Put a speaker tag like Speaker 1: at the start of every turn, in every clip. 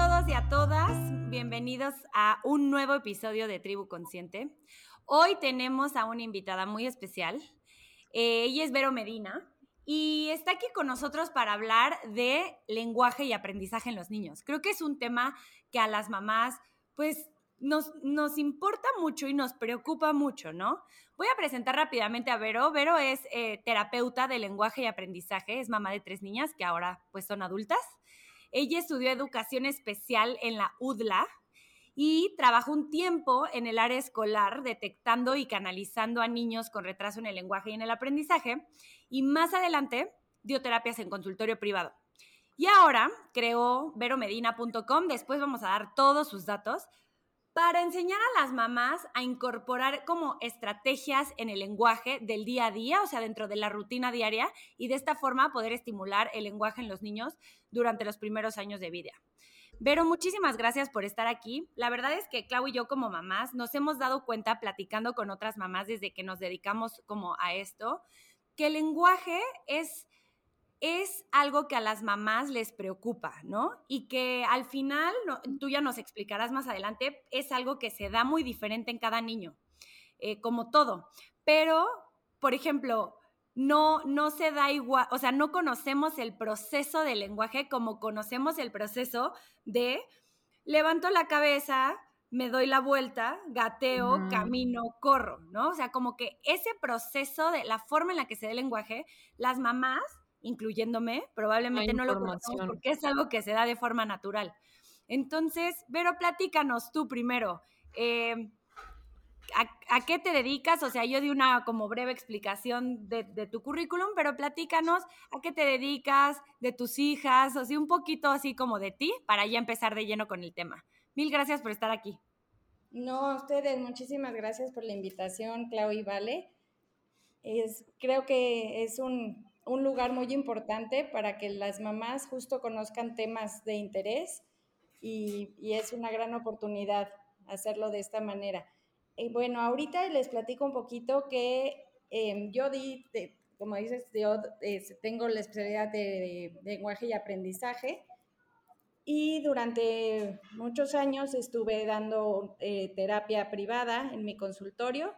Speaker 1: todos y a todas, bienvenidos a un nuevo episodio de Tribu Consciente. Hoy tenemos a una invitada muy especial. Eh, ella es Vero Medina y está aquí con nosotros para hablar de lenguaje y aprendizaje en los niños. Creo que es un tema que a las mamás, pues nos, nos, importa mucho y nos preocupa mucho, ¿no? Voy a presentar rápidamente a Vero. Vero es eh, terapeuta de lenguaje y aprendizaje, es mamá de tres niñas que ahora pues son adultas. Ella estudió educación especial en la UDLA y trabajó un tiempo en el área escolar detectando y canalizando a niños con retraso en el lenguaje y en el aprendizaje. Y más adelante dio terapias en consultorio privado. Y ahora creó veromedina.com, después vamos a dar todos sus datos, para enseñar a las mamás a incorporar como estrategias en el lenguaje del día a día, o sea, dentro de la rutina diaria, y de esta forma poder estimular el lenguaje en los niños durante los primeros años de vida. Vero, muchísimas gracias por estar aquí. La verdad es que Clau y yo como mamás nos hemos dado cuenta platicando con otras mamás desde que nos dedicamos como a esto, que el lenguaje es es algo que a las mamás les preocupa, ¿no? Y que al final, tú ya nos explicarás más adelante, es algo que se da muy diferente en cada niño, eh, como todo. Pero, por ejemplo, no, no se da igual, o sea, no conocemos el proceso del lenguaje como conocemos el proceso de levanto la cabeza, me doy la vuelta, gateo, camino, corro, ¿no? O sea, como que ese proceso de la forma en la que se da el lenguaje, las mamás incluyéndome, probablemente no, lo conocemos porque es algo que se da de forma natural. Entonces, Vero, platícanos tú primero. Eh, ¿a, qué te dedicas? O sea, yo di una como breve explicación de, tu currículum, pero platícanos a qué te dedicas, de tus hijas, o sea, un poquito así como de ti, para ya empezar de lleno con el tema. Mil gracias por estar aquí.
Speaker 2: No, a ustedes, muchísimas gracias por la invitación, Clau y Vale. Es, creo que es un, un lugar muy importante para que las mamás justo conozcan temas de interés y, es una gran oportunidad hacerlo de esta manera. Y bueno, ahorita les platico un poquito que em, yo di, como dices, yo tengo la especialidad de, lenguaje y aprendizaje y durante muchos años estuve dando eh, terapia privada en mi consultorio,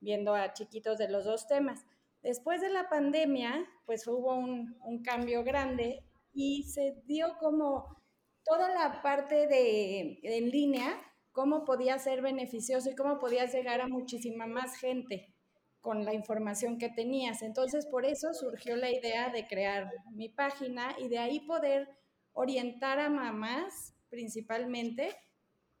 Speaker 2: viendo a chiquitos de los dos temas. Después de la pandemia, pues hubo un, cambio grande y se dio como toda la parte de en línea, cómo podía ser beneficioso y cómo podías llegar a muchísima más gente con la información que tenías. Entonces, por eso surgió la idea de crear mi página y de ahí poder orientar a mamás principalmente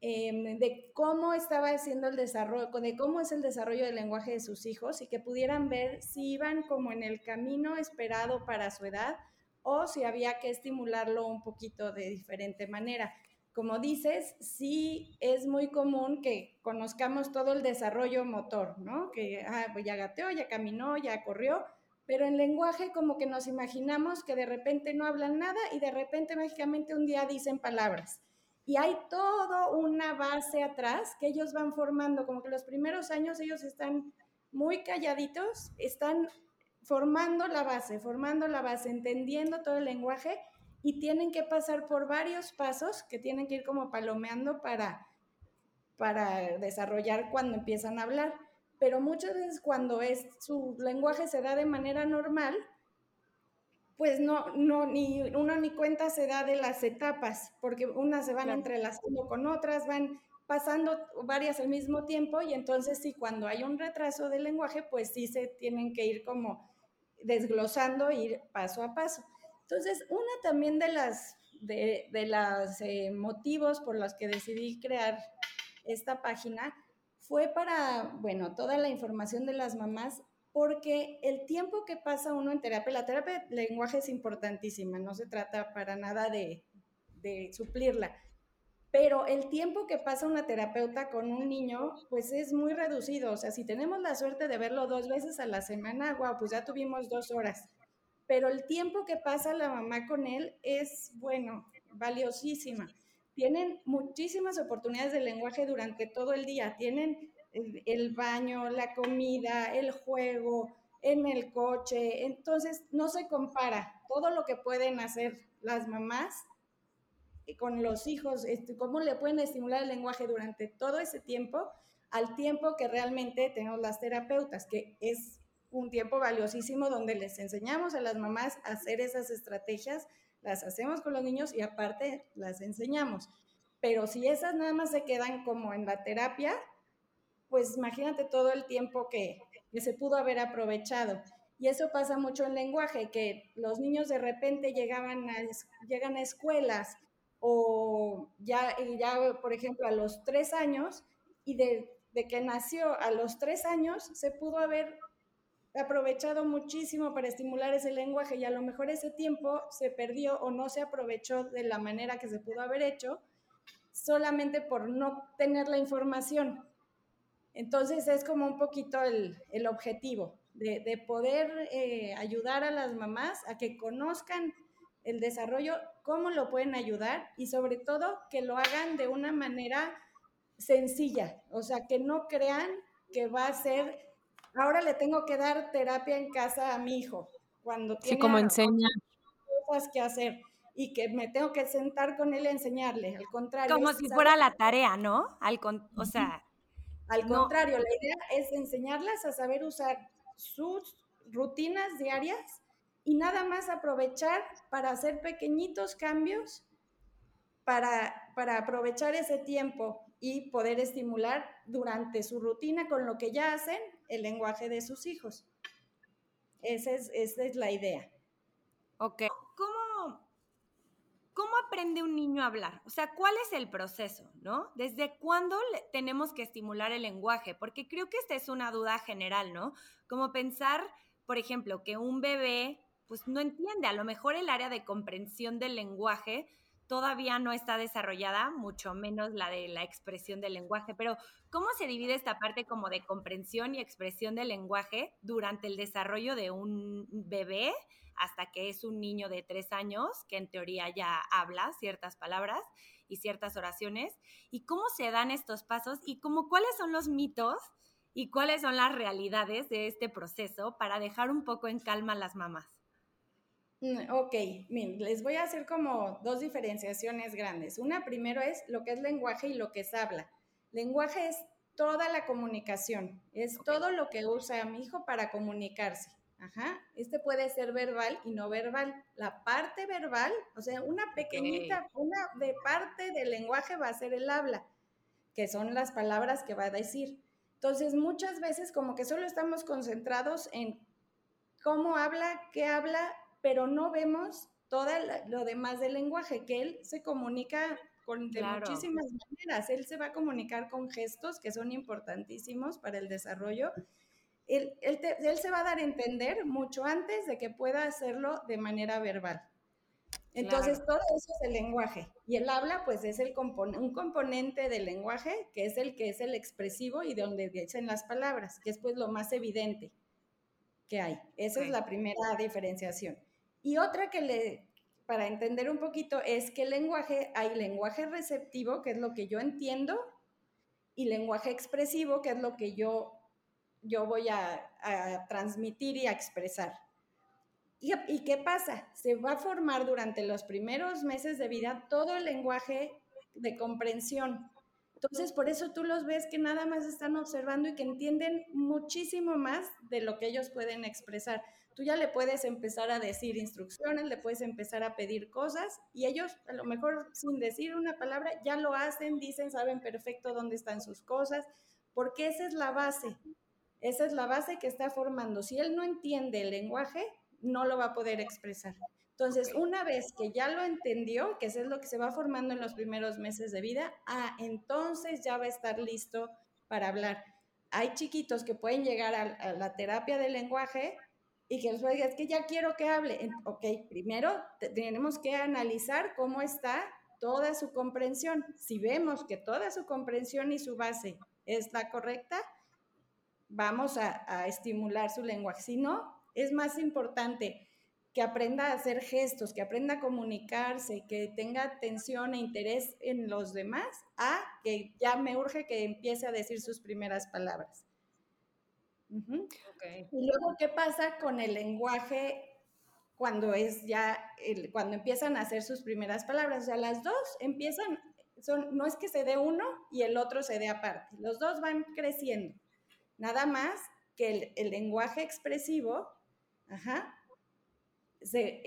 Speaker 2: Em, de cómo estaba haciendo el desarrollo, de cómo es el desarrollo del lenguaje de sus hijos y que pudieran ver si iban como en el camino esperado para su edad o si había que estimularlo un poquito de diferente manera. Como dices, sí es muy común que conozcamos todo el desarrollo motor, ¿no? Que ah, pues ya gateó, ya caminó, ya corrió, pero en lenguaje como que nos imaginamos que de repente no hablan nada y de repente mágicamente un día dicen palabras y hay toda una base atrás que ellos van formando, como que los primeros años ellos están muy calladitos, están formando la base, formando la base, entendiendo todo el lenguaje y tienen que pasar por varios pasos que tienen que ir como palomeando para, para desarrollar cuando empiezan a hablar. Pero muchas veces cuando es, su lenguaje se da de manera normal, pues no, no, ni uno ni cuenta se da de las etapas, porque unas se van entrelazando con otras, van pasando varias al mismo tiempo y entonces sí, cuando hay un retraso del lenguaje, pues sí se tienen que ir como desglosando, ir paso a paso. Entonces, una también de las de, de los eh, motivos por los que decidí crear esta página fue para, bueno, toda la información de las mamás porque el tiempo que pasa uno en terapia, la terapia de lenguaje es importantísima, no se trata para nada de, suplirla, pero el tiempo que pasa una terapeuta con un niño, pues es muy reducido, o sea, si tenemos la suerte de verlo dos veces a la semana, wow, pues ya tuvimos dos horas, pero el tiempo que pasa la mamá con él es, bueno, valiosísima. Tienen muchísimas oportunidades de lenguaje durante todo el día, tienen el baño, la comida, el juego, en el coche. Entonces, no se compara todo lo que pueden hacer las mamás con los hijos, este, cómo le pueden estimular el lenguaje durante todo ese tiempo, al tiempo que realmente tenemos las terapeutas, que es un tiempo valiosísimo donde les enseñamos a las mamás a hacer esas estrategias, las hacemos con los niños y aparte las enseñamos. Pero si esas nada más se quedan como en la terapia, pues imagínate todo el tiempo que, se pudo haber aprovechado. Y eso pasa mucho en lenguaje, que los niños de repente llegaban a, llegan a escuelas o ya, ya, por ejemplo, a los tres años y de, de que nació a los tres años se pudo haber aprovechado muchísimo para estimular ese lenguaje y a lo mejor ese tiempo se perdió o no se aprovechó de la manera que se pudo haber hecho solamente por no tener la información. Entonces es como un poquito el, el objetivo de, de poder eh, ayudar a las mamás a que conozcan el desarrollo, cómo lo pueden ayudar y sobre todo que lo hagan de una manera sencilla, o sea, que no crean que va a ser ahora le tengo que dar terapia en casa a mi hijo cuando tiene
Speaker 1: sí, como enseña.
Speaker 2: cosas que hacer y que me tengo que sentar con él a enseñarle. Al contrario.
Speaker 1: Como si fuera la tarea, ¿no? Al o sea.
Speaker 2: Al contrario, la idea es enseñarlas a saber usar sus rutinas diarias y nada más aprovechar para hacer pequeñitos cambios para, para aprovechar ese tiempo y poder estimular durante su rutina con lo que ya hacen el lenguaje de sus hijos. Esa es, esa es la idea.
Speaker 1: Ok. ¿Cómo, ¿Cómo aprende un niño a hablar? O sea, ¿cuál es el proceso, no? ¿Desde cuándo tenemos que estimular el lenguaje? Porque creo que esta es una duda general, ¿no? Como pensar, por ejemplo, que un bebé pues no entiende, a lo mejor el área de comprensión del lenguaje todavía no está desarrollada, mucho menos la de la expresión del lenguaje. Pero, ¿cómo se divide esta parte como de comprensión y expresión del lenguaje durante el desarrollo de un bebé hasta que es un niño de tres años, que en teoría ya habla ciertas palabras y ciertas oraciones? ¿Y cómo se dan estos pasos? ¿Y cómo, cuáles son los mitos? ¿Y cuáles son las realidades de este proceso para dejar un poco en calma a las mamás?
Speaker 2: Mm, ok, les voy a hacer como dos diferenciaciones grandes. Una primero es lo que es lenguaje y lo que es habla. Lenguaje es toda la comunicación, es todo lo que usa mi hijo para comunicarse. Ajá, este puede ser verbal y no verbal. La parte verbal, o sea, una pequeñita, una de parte del lenguaje va a ser el habla, que son las palabras que va a decir. Entonces, muchas veces como que solo estamos concentrados en cómo habla, qué habla, pero no vemos todo lo demás del lenguaje, que él se comunica con, de muchísimas maneras. Él se va a comunicar con gestos que son importantísimos para el desarrollo. Él, él, se va a dar a entender mucho antes de que pueda hacerlo de manera verbal. Entonces, todo eso es el lenguaje. Y el habla, pues, es el un componente del lenguaje, que es el que es el expresivo y de donde dicen las palabras, que es pues lo más evidente que hay. Esa es la primera diferenciación. Y otra que le, para entender un poquito, es que el lenguaje, hay lenguaje receptivo, que es lo que yo entiendo, y lenguaje expresivo, que es lo que yo, yo voy a, transmitir y a expresar. ¿Y, ¿Y qué pasa? Se va a formar durante los primeros meses de vida todo el lenguaje de comprensión. Entonces, por eso tú los ves que nada más están observando y que entienden muchísimo más de lo que ellos pueden expresar tú ya le puedes empezar a decir instrucciones, le puedes empezar a pedir cosas y ellos a lo mejor sin decir una palabra ya lo hacen, dicen, saben perfecto dónde están sus cosas, porque esa es la base, esa es la base que está formando. Si él no entiende el lenguaje, no lo va a poder expresar. Entonces, una vez que ya lo entendió, que eso es lo que se va formando en los primeros meses de vida, ah, entonces ya va a estar listo para hablar. Hay chiquitos que pueden llegar a, a la terapia del lenguaje y que les diga, es que ya quiero que hable. Ok, primero tenemos que analizar cómo está toda su comprensión. Si vemos que toda su comprensión y su base está correcta, vamos a estimular su lenguaje. Si no, es más importante que aprenda a hacer gestos, que aprenda a comunicarse, que tenga atención e interés en los demás, a que ya me urge que empiece a decir sus primeras palabras. Y luego, ¿qué pasa con el lenguaje cuando es ya, cuando empiezan a hacer sus primeras palabras. O sea, las dos empiezan, son, no es que se dé uno y el otro se dé aparte, los dos van creciendo. Nada más que el, lenguaje expresivo, ajá, se,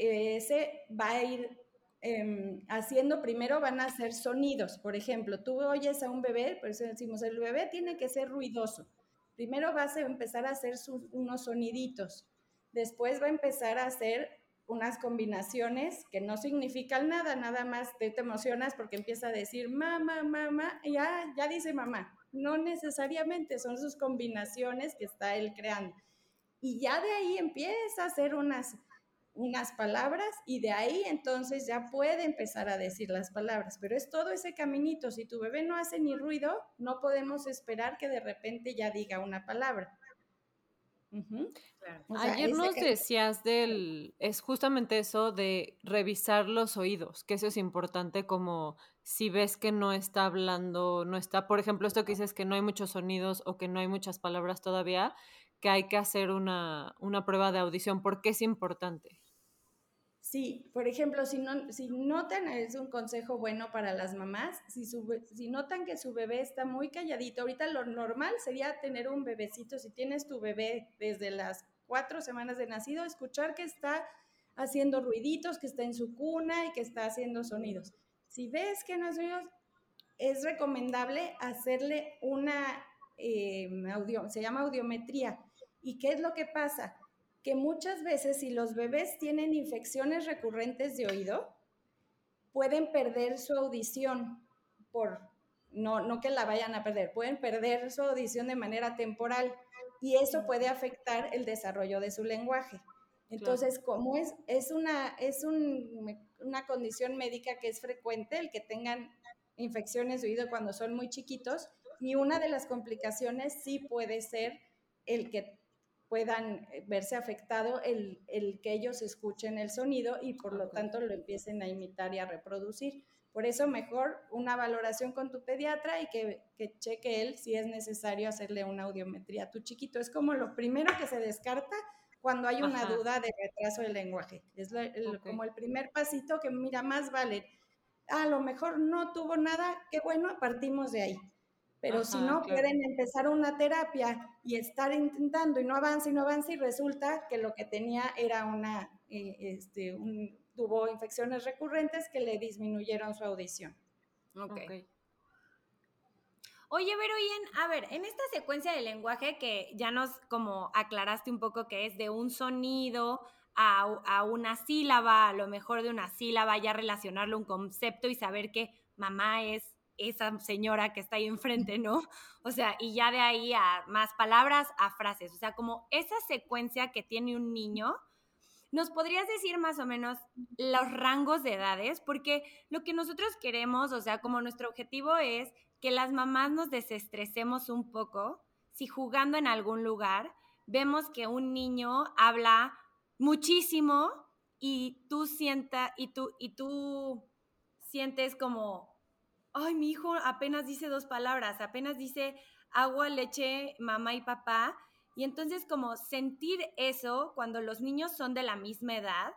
Speaker 2: va a ir em, haciendo, primero van a hacer sonidos. Por ejemplo, tú oyes a un bebé, por eso decimos, el bebé tiene que ser ruidoso. Primero vas a empezar a hacer unos soniditos. Después va a empezar a hacer unas combinaciones que no significan nada, nada más te, te emocionas porque empieza a decir mamá, mamá, ya, ya dice mamá. No necesariamente, son sus combinaciones que está él creando. Y ya de ahí empieza a hacer unas, unas palabras y de ahí entonces ya puede empezar a decir las palabras. Pero es todo ese caminito. Si tu bebé no hace ni ruido, no podemos esperar que de repente ya diga una palabra.
Speaker 3: Ayer nos decías del, es justamente eso de revisar los oídos, que eso es importante como si ves que no está hablando, no está, por ejemplo, esto que dices que no hay muchos sonidos o que no hay muchas palabras todavía, que hay que hacer una, una prueba de audición, ¿por qué es importante?
Speaker 2: Sí, por ejemplo, si, no, si notan, es un consejo bueno para las mamás, si, si notan que su bebé está muy calladito, ahorita lo normal sería tener un bebecito, si tienes tu bebé desde las cuatro semanas de nacido, escuchar que está haciendo ruiditos, que está en su cuna y que está haciendo sonidos. Si ves que no es sonidos, es recomendable hacerle una eh, se llama audiometría. ¿Y qué es lo que pasa? Que muchas veces si los bebés tienen infecciones recurrentes de oído, pueden perder su audición por, no, no que la vayan a perder, pueden perder su audición de manera temporal y eso puede afectar el desarrollo de su lenguaje. Entonces, como es, es, una, es una condición médica que es frecuente el que tengan infecciones de oído cuando son muy chiquitos, y una de las complicaciones sí puede ser el que puedan eh, verse afectado el, que ellos escuchen el sonido y por lo tanto lo empiecen a imitar y a reproducir. Por eso mejor una valoración con tu pediatra y que, cheque él si es necesario hacerle una audiometría a tu chiquito. Es como lo primero que se descarta cuando hay una duda de retraso del lenguaje. Es como el primer pasito que mira, más vale. A lo mejor no tuvo nada, qué bueno, partimos de ahí. Pero si no, pueden empezar una terapia y estar intentando y no avanza y no avanza y resulta que lo que tenía era una, eh, este, tuvo infecciones recurrentes que le disminuyeron su audición.
Speaker 1: Ok. Oye, pero a ver, en esta secuencia de lenguaje que ya nos como aclaraste un poco que es de un sonido a, a una sílaba, a lo mejor de una sílaba, ya relacionarlo a un concepto y saber que mamá es esa señora que está ahí enfrente, ¿no? O sea, y ya de ahí a más palabras, a frases. O sea, como esa secuencia que tiene un niño, ¿nos podrías decir más o menos los rangos de edades? Porque lo que nosotros queremos, o sea, como nuestro objetivo es que las mamás nos desestresemos un poco si jugando en algún lugar vemos que un niño habla muchísimo y tú sienta y tú y tú sientes como ay, mi hijo apenas dice dos palabras, apenas dice agua, leche, mamá y papá. Y entonces como sentir eso cuando los niños son de la misma edad,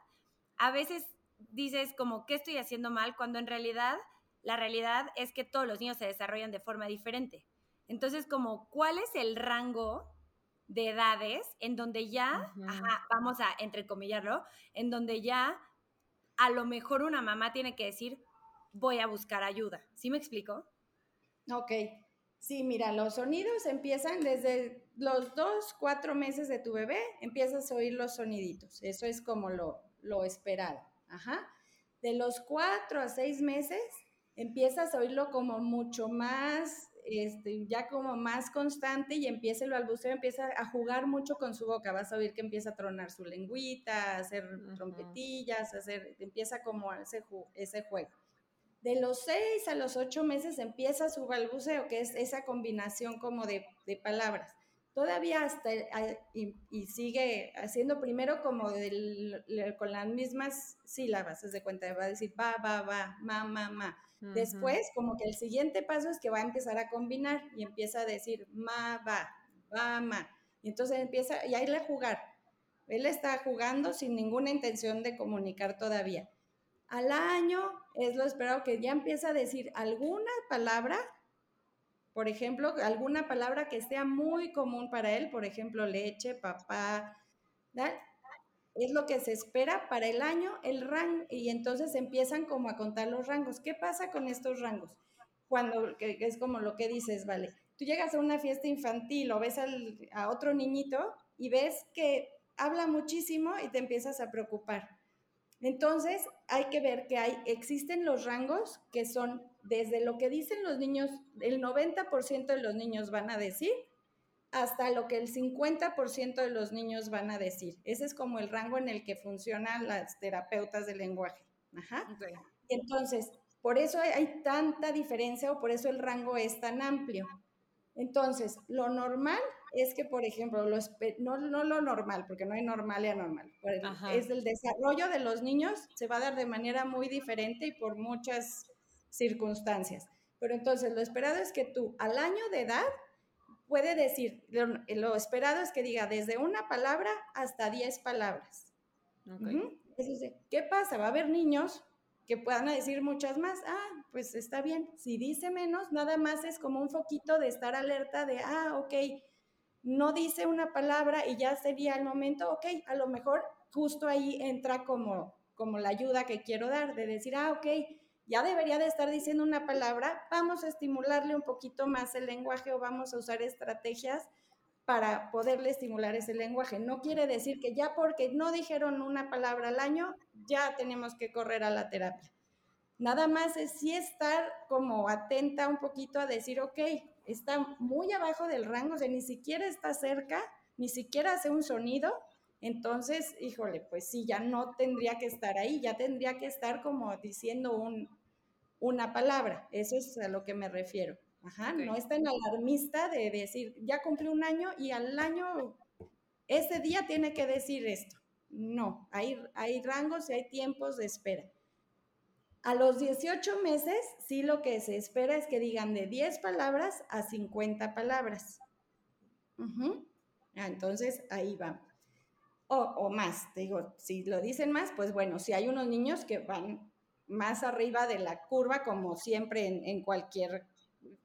Speaker 1: a veces dices como, ¿qué estoy haciendo mal? Cuando en realidad la realidad es que todos los niños se desarrollan de forma diferente. Entonces, como, ¿cuál es el rango de edades en donde ya, vamos a entrecomillarlo, en donde ya a lo mejor una mamá tiene que decir, voy a buscar ayuda. ¿Sí me explico?
Speaker 2: Ok. Sí, mira, los sonidos empiezan desde los dos, cuatro meses de tu bebé, empiezas a oír los soniditos. Eso es como lo, lo esperado. Ajá. De los cuatro a seis meses, empiezas a oírlo como mucho más, este, ya como más constante y empieza el balbuceo, empieza a jugar mucho con su boca. Vas a oír que empieza a tronar su lengüita, a hacer trompetillas, a hacer, empieza como ese juego. De los seis a los ocho meses empieza su balbuceo, que es esa combinación como de, palabras. Todavía hasta, y, sigue haciendo primero como con las mismas sílabas, se de cuenta, va a decir va, va, va, ma, ma, ma. Después, como que el siguiente paso es que va a empezar a combinar y empieza a decir ma, va, va, ma. Y entonces empieza, y a irle a jugar Él está jugando sin ninguna intención de comunicar todavía. Al año es lo esperado que ya empieza a decir alguna palabra, por ejemplo, alguna palabra que sea muy común para él, por ejemplo, leche, papá, es lo que se espera para el año, el rango, y entonces empiezan como a contar los rangos. ¿Qué pasa con estos rangos? Cuando, es como lo que dices, vale, tú llegas a una fiesta infantil o ves a otro niñito y ves que habla muchísimo y te empiezas a preocupar. Entonces, hay que ver que hay, existen los rangos que son desde lo que dicen los niños, el 90% de los niños van a decir, hasta lo que el 50% de los niños van a decir. Ese es como el rango en el que funcionan las terapeutas de lenguaje. Ajá. Entonces, por eso hay tanta diferencia o por eso el rango es tan amplio. Entonces, lo normal es que, por ejemplo, no, no, lo normal, porque no hay normal y anormal, es el desarrollo de los niños se va a dar de manera muy diferente y por muchas circunstancias. Pero entonces, lo esperado es que tú al año de edad puede decir, lo, esperado es que diga desde una palabra hasta diez palabras. ¿Qué pasa? Va a haber niños que puedan decir muchas más. Ah, pues está bien. Si dice menos, nada más es como un foquito de estar alerta de, ah, ok, no dice una palabra y ya sería el momento, ok, a lo mejor justo ahí entra como, como la ayuda que quiero dar, de decir, ah, ok, ya debería de estar diciendo una palabra, vamos a estimularle un poquito más el lenguaje o vamos a usar estrategias para poderle estimular ese lenguaje. No quiere decir que ya porque no dijeron una palabra al año, ya tenemos que correr a la terapia. Nada más es sí estar como atenta un poquito a decir, ok, está muy abajo del rango, o sea, ni siquiera está cerca, ni siquiera hace un sonido, entonces, híjole, pues sí, ya no tendría que estar ahí, ya tendría que estar como diciendo un, una palabra. Eso es a lo que me refiero. Ajá, no es tan alarmista de decir, ya cumplí un año y al año, ese día tiene que decir esto. No, hay, hay rangos y hay tiempos de espera. A los 18 meses, sí lo que se espera es que digan de 10 palabras a 50 palabras. Ah, entonces, ahí va o, más. Te digo, si lo dicen más, pues bueno, si hay unos niños que van más arriba de la curva, como siempre en, cualquier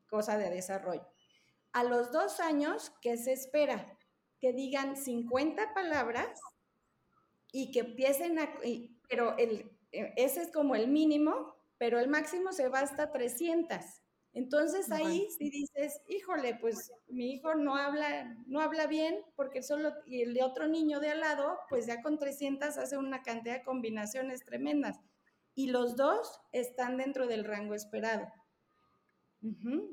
Speaker 2: cosa de desarrollo. A los dos años, ¿qué se espera? Que digan 50 palabras y que empiecen a... pero el, ese es como el mínimo, pero el máximo se va hasta 300. Entonces ahí si dices, híjole, pues mi hijo no habla, no habla bien porque solo, y el de otro niño de al lado, pues ya con 300 hace una cantidad de combinaciones tremendas. Y los dos están dentro del rango esperado.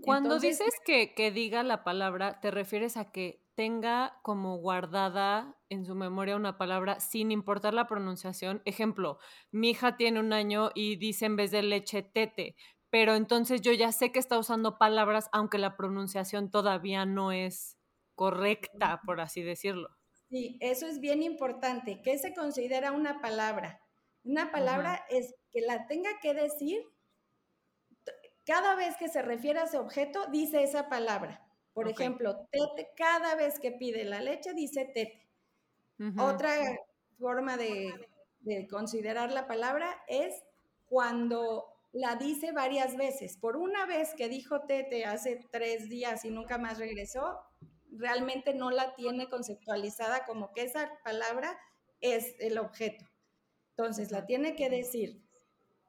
Speaker 3: Cuando dices que, que diga la palabra, ¿te refieres a que tenga como guardada en su memoria una palabra sin importar la pronunciación. Ejemplo, mi hija tiene un año y dice en vez de leche tete, pero entonces yo ya sé que está usando palabras aunque la pronunciación todavía no es correcta, por así decirlo.
Speaker 2: Sí, eso es bien importante. ¿Qué se considera una palabra? Una palabra es que la tenga que decir cada vez que se refiere a ese objeto, dice esa palabra. Por ejemplo, tete, cada vez que pide la leche, dice tete. Otra forma de, de considerar la palabra es cuando la dice varias veces. Por una vez que dijo Tete hace tres días y nunca más regresó, realmente no la tiene conceptualizada como que esa palabra es el objeto. Entonces, la tiene que decir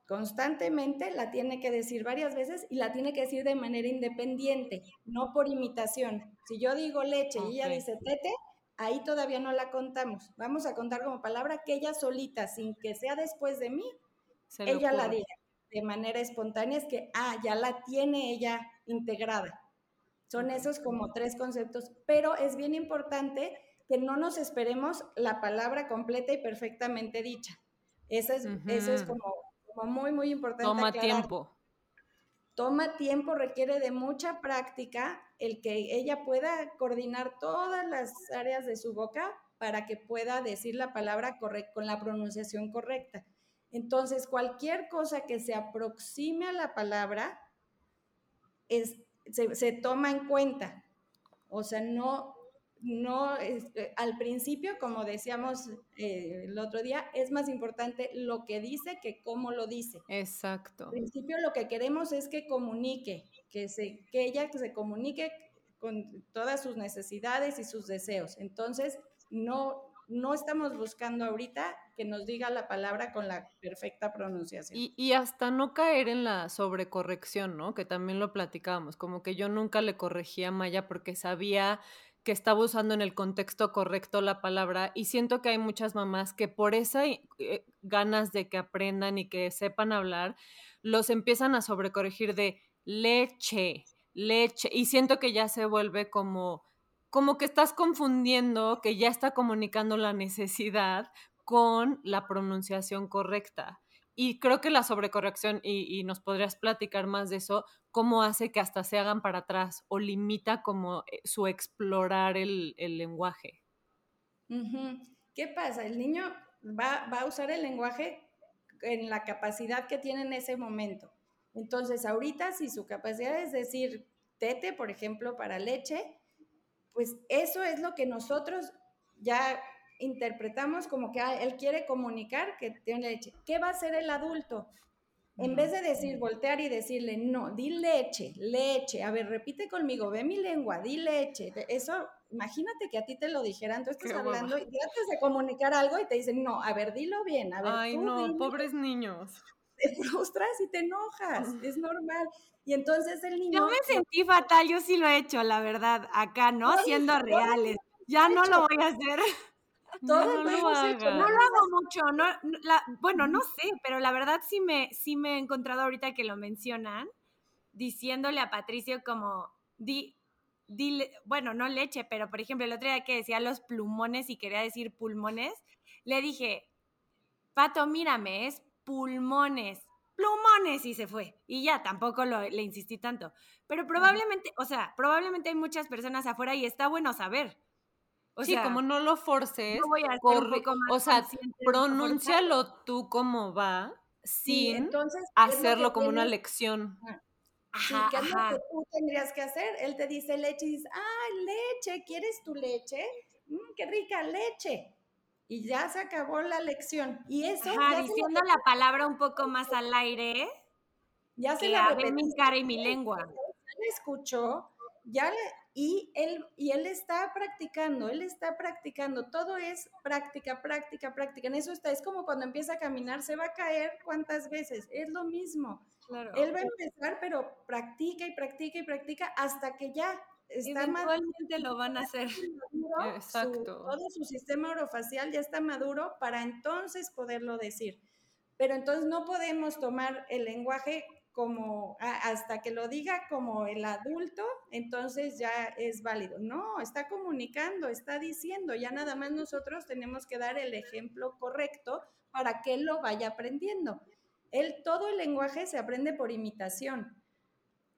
Speaker 2: constantemente, la tiene que decir varias veces y la tiene que decir de manera independiente, no por imitación. Si yo digo leche y ella dice tete, ahí todavía no la contamos. Vamos a contar como palabra que ella solita, sin que sea después de mí, ella la diga de manera espontánea es que, ah, ya la tiene ella integrada. Son esos como tres conceptos, pero es bien importante que no nos esperemos la palabra completa y perfectamente dicha. Eso es, eso es como, muy, muy importante.
Speaker 3: Toma tiempo.
Speaker 2: Toma tiempo, requiere de mucha práctica el que ella pueda coordinar todas las áreas de su boca para que pueda decir la palabra con la pronunciación correcta. Entonces, cualquier cosa que se aproxime a la palabra es, se, toma en cuenta. O sea, no, no, este, al principio, como decíamos eh, el otro día, es más importante lo que dice que cómo lo dice.
Speaker 3: Exacto.
Speaker 2: Al principio lo que queremos es que comunique, que, se, que ella se comunique con todas sus necesidades y sus deseos. Entonces, no, no estamos buscando ahorita que nos diga la palabra con la perfecta pronunciación.
Speaker 3: Y, y, hasta no caer en la sobrecorrección, ¿no? Que también lo platicábamos, como que yo nunca le corregía a Maya porque sabía que estaba usando en el contexto correcto la palabra y siento que hay muchas mamás que por esa eh, ganas de que aprendan y que sepan hablar, los empiezan a sobrecorregir de leche, leche y siento que ya se vuelve como como que estás confundiendo que ya está comunicando la necesidad con la pronunciación correcta. Y creo que la sobrecorrección, y, nos podrías platicar más de eso, cómo hace que hasta se hagan para atrás o limita como eh, su explorar el, lenguaje.
Speaker 2: ¿Qué pasa? El niño va, va, a usar el lenguaje en la capacidad que tiene en ese momento. Entonces, ahorita si su capacidad es decir tete, por ejemplo, para leche, pues eso es lo que nosotros ya interpretamos como que ah, él quiere comunicar que tiene leche. ¿Qué va a hacer el adulto? En vez de decir, voltear y decirle, no, di leche, leche, a ver, repite conmigo, ve mi lengua, di leche. Eso, imagínate que a ti te lo dijeran, tú estás hablando y tratas de comunicar algo y te dicen, no, a ver, dilo bien, a ver.
Speaker 3: Ay, no, pobres niños.
Speaker 2: Te frustras y te enojas, es normal. Y entonces el niño...
Speaker 1: Yo me sentí fatal, yo sí lo he hecho, la verdad, acá, ¿no? Siendo reales. Ya no lo voy a hacer.
Speaker 2: Todo
Speaker 1: no,
Speaker 2: lo,
Speaker 1: hecho. no lo hago mucho, no, bueno, no sé, pero la verdad sí me, sí me he encontrado ahorita que lo mencionan, diciéndole a Patricio como, di, di, bueno, no leche, pero por ejemplo el otro día que decía los plumones y quería decir pulmones, le dije, Pato, mírame, es pulmones, plumones y se fue. Y ya, tampoco le insistí tanto. Pero probablemente, o sea, probablemente hay muchas personas afuera y está bueno saber
Speaker 3: o sí, como no lo forces, o sea, pronúncialo tú como va, sin hacerlo como una lección.
Speaker 2: Sí, ¿qué es lo que tú tendrías que hacer? Él te dice leche y dices, ¡ay, leche! ¿Quieres tu leche? Mm, ¡Qué rica leche! Y ya se acabó la lección. Y eso.
Speaker 1: Ajá, diciendo la palabra un poco más al aire. Ya se la repetí. mi cara y mi lengua.
Speaker 2: Le escuchó, ya le, y él, y él está practicando, él está practicando, todo es práctica, práctica, práctica. En eso está, es como cuando empieza a caminar, se va a caer cuántas veces, es lo mismo. Él va a empezar, pero practica y practica y practica hasta que ya
Speaker 1: está Eventualmente lo van a hacer.
Speaker 3: Exacto.
Speaker 2: todo su sistema orofacial ya está maduro para entonces poderlo decir. Pero entonces no podemos tomar el lenguaje como hasta que lo diga como el adulto, entonces ya es válido. No, está comunicando, está diciendo, ya nada más nosotros tenemos que dar el ejemplo correcto para que él lo vaya aprendiendo. Él, todo el lenguaje se aprende por imitación.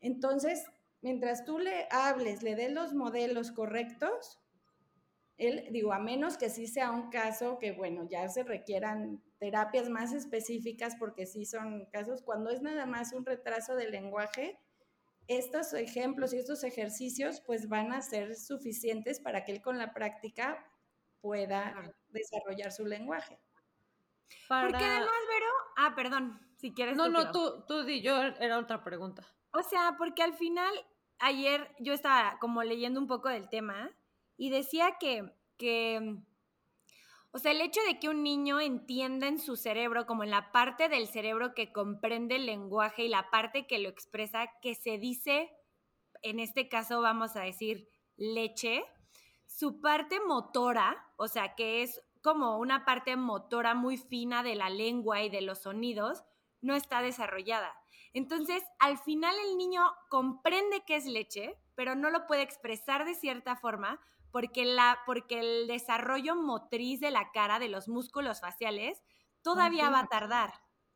Speaker 2: Entonces, mientras tú le hables, le des los modelos correctos, él, digo, a menos que sí sea un caso que, bueno, ya se requieran terapias más específicas porque sí son casos, cuando es nada más un retraso del lenguaje, estos ejemplos y estos ejercicios pues van a ser suficientes para que él con la práctica pueda desarrollar su lenguaje.
Speaker 1: Porque además, Vero, ah, perdón, si quieres.
Speaker 3: No, no, tú, tú di, yo era otra pregunta.
Speaker 1: O sea, porque al final, ayer yo estaba como leyendo un poco del tema y decía que, que o sea, el hecho de que un niño entienda en su cerebro, como en la parte del cerebro que comprende el lenguaje y la parte que lo expresa, que se dice, en este caso vamos a decir leche, su parte motora, o sea, que es como una parte motora muy fina de la lengua y de los sonidos, no está desarrollada. Entonces, al final el niño comprende que es leche, pero no lo puede expresar de cierta forma porque, la, porque el desarrollo motriz de la cara, de los músculos faciales, todavía va a tardar.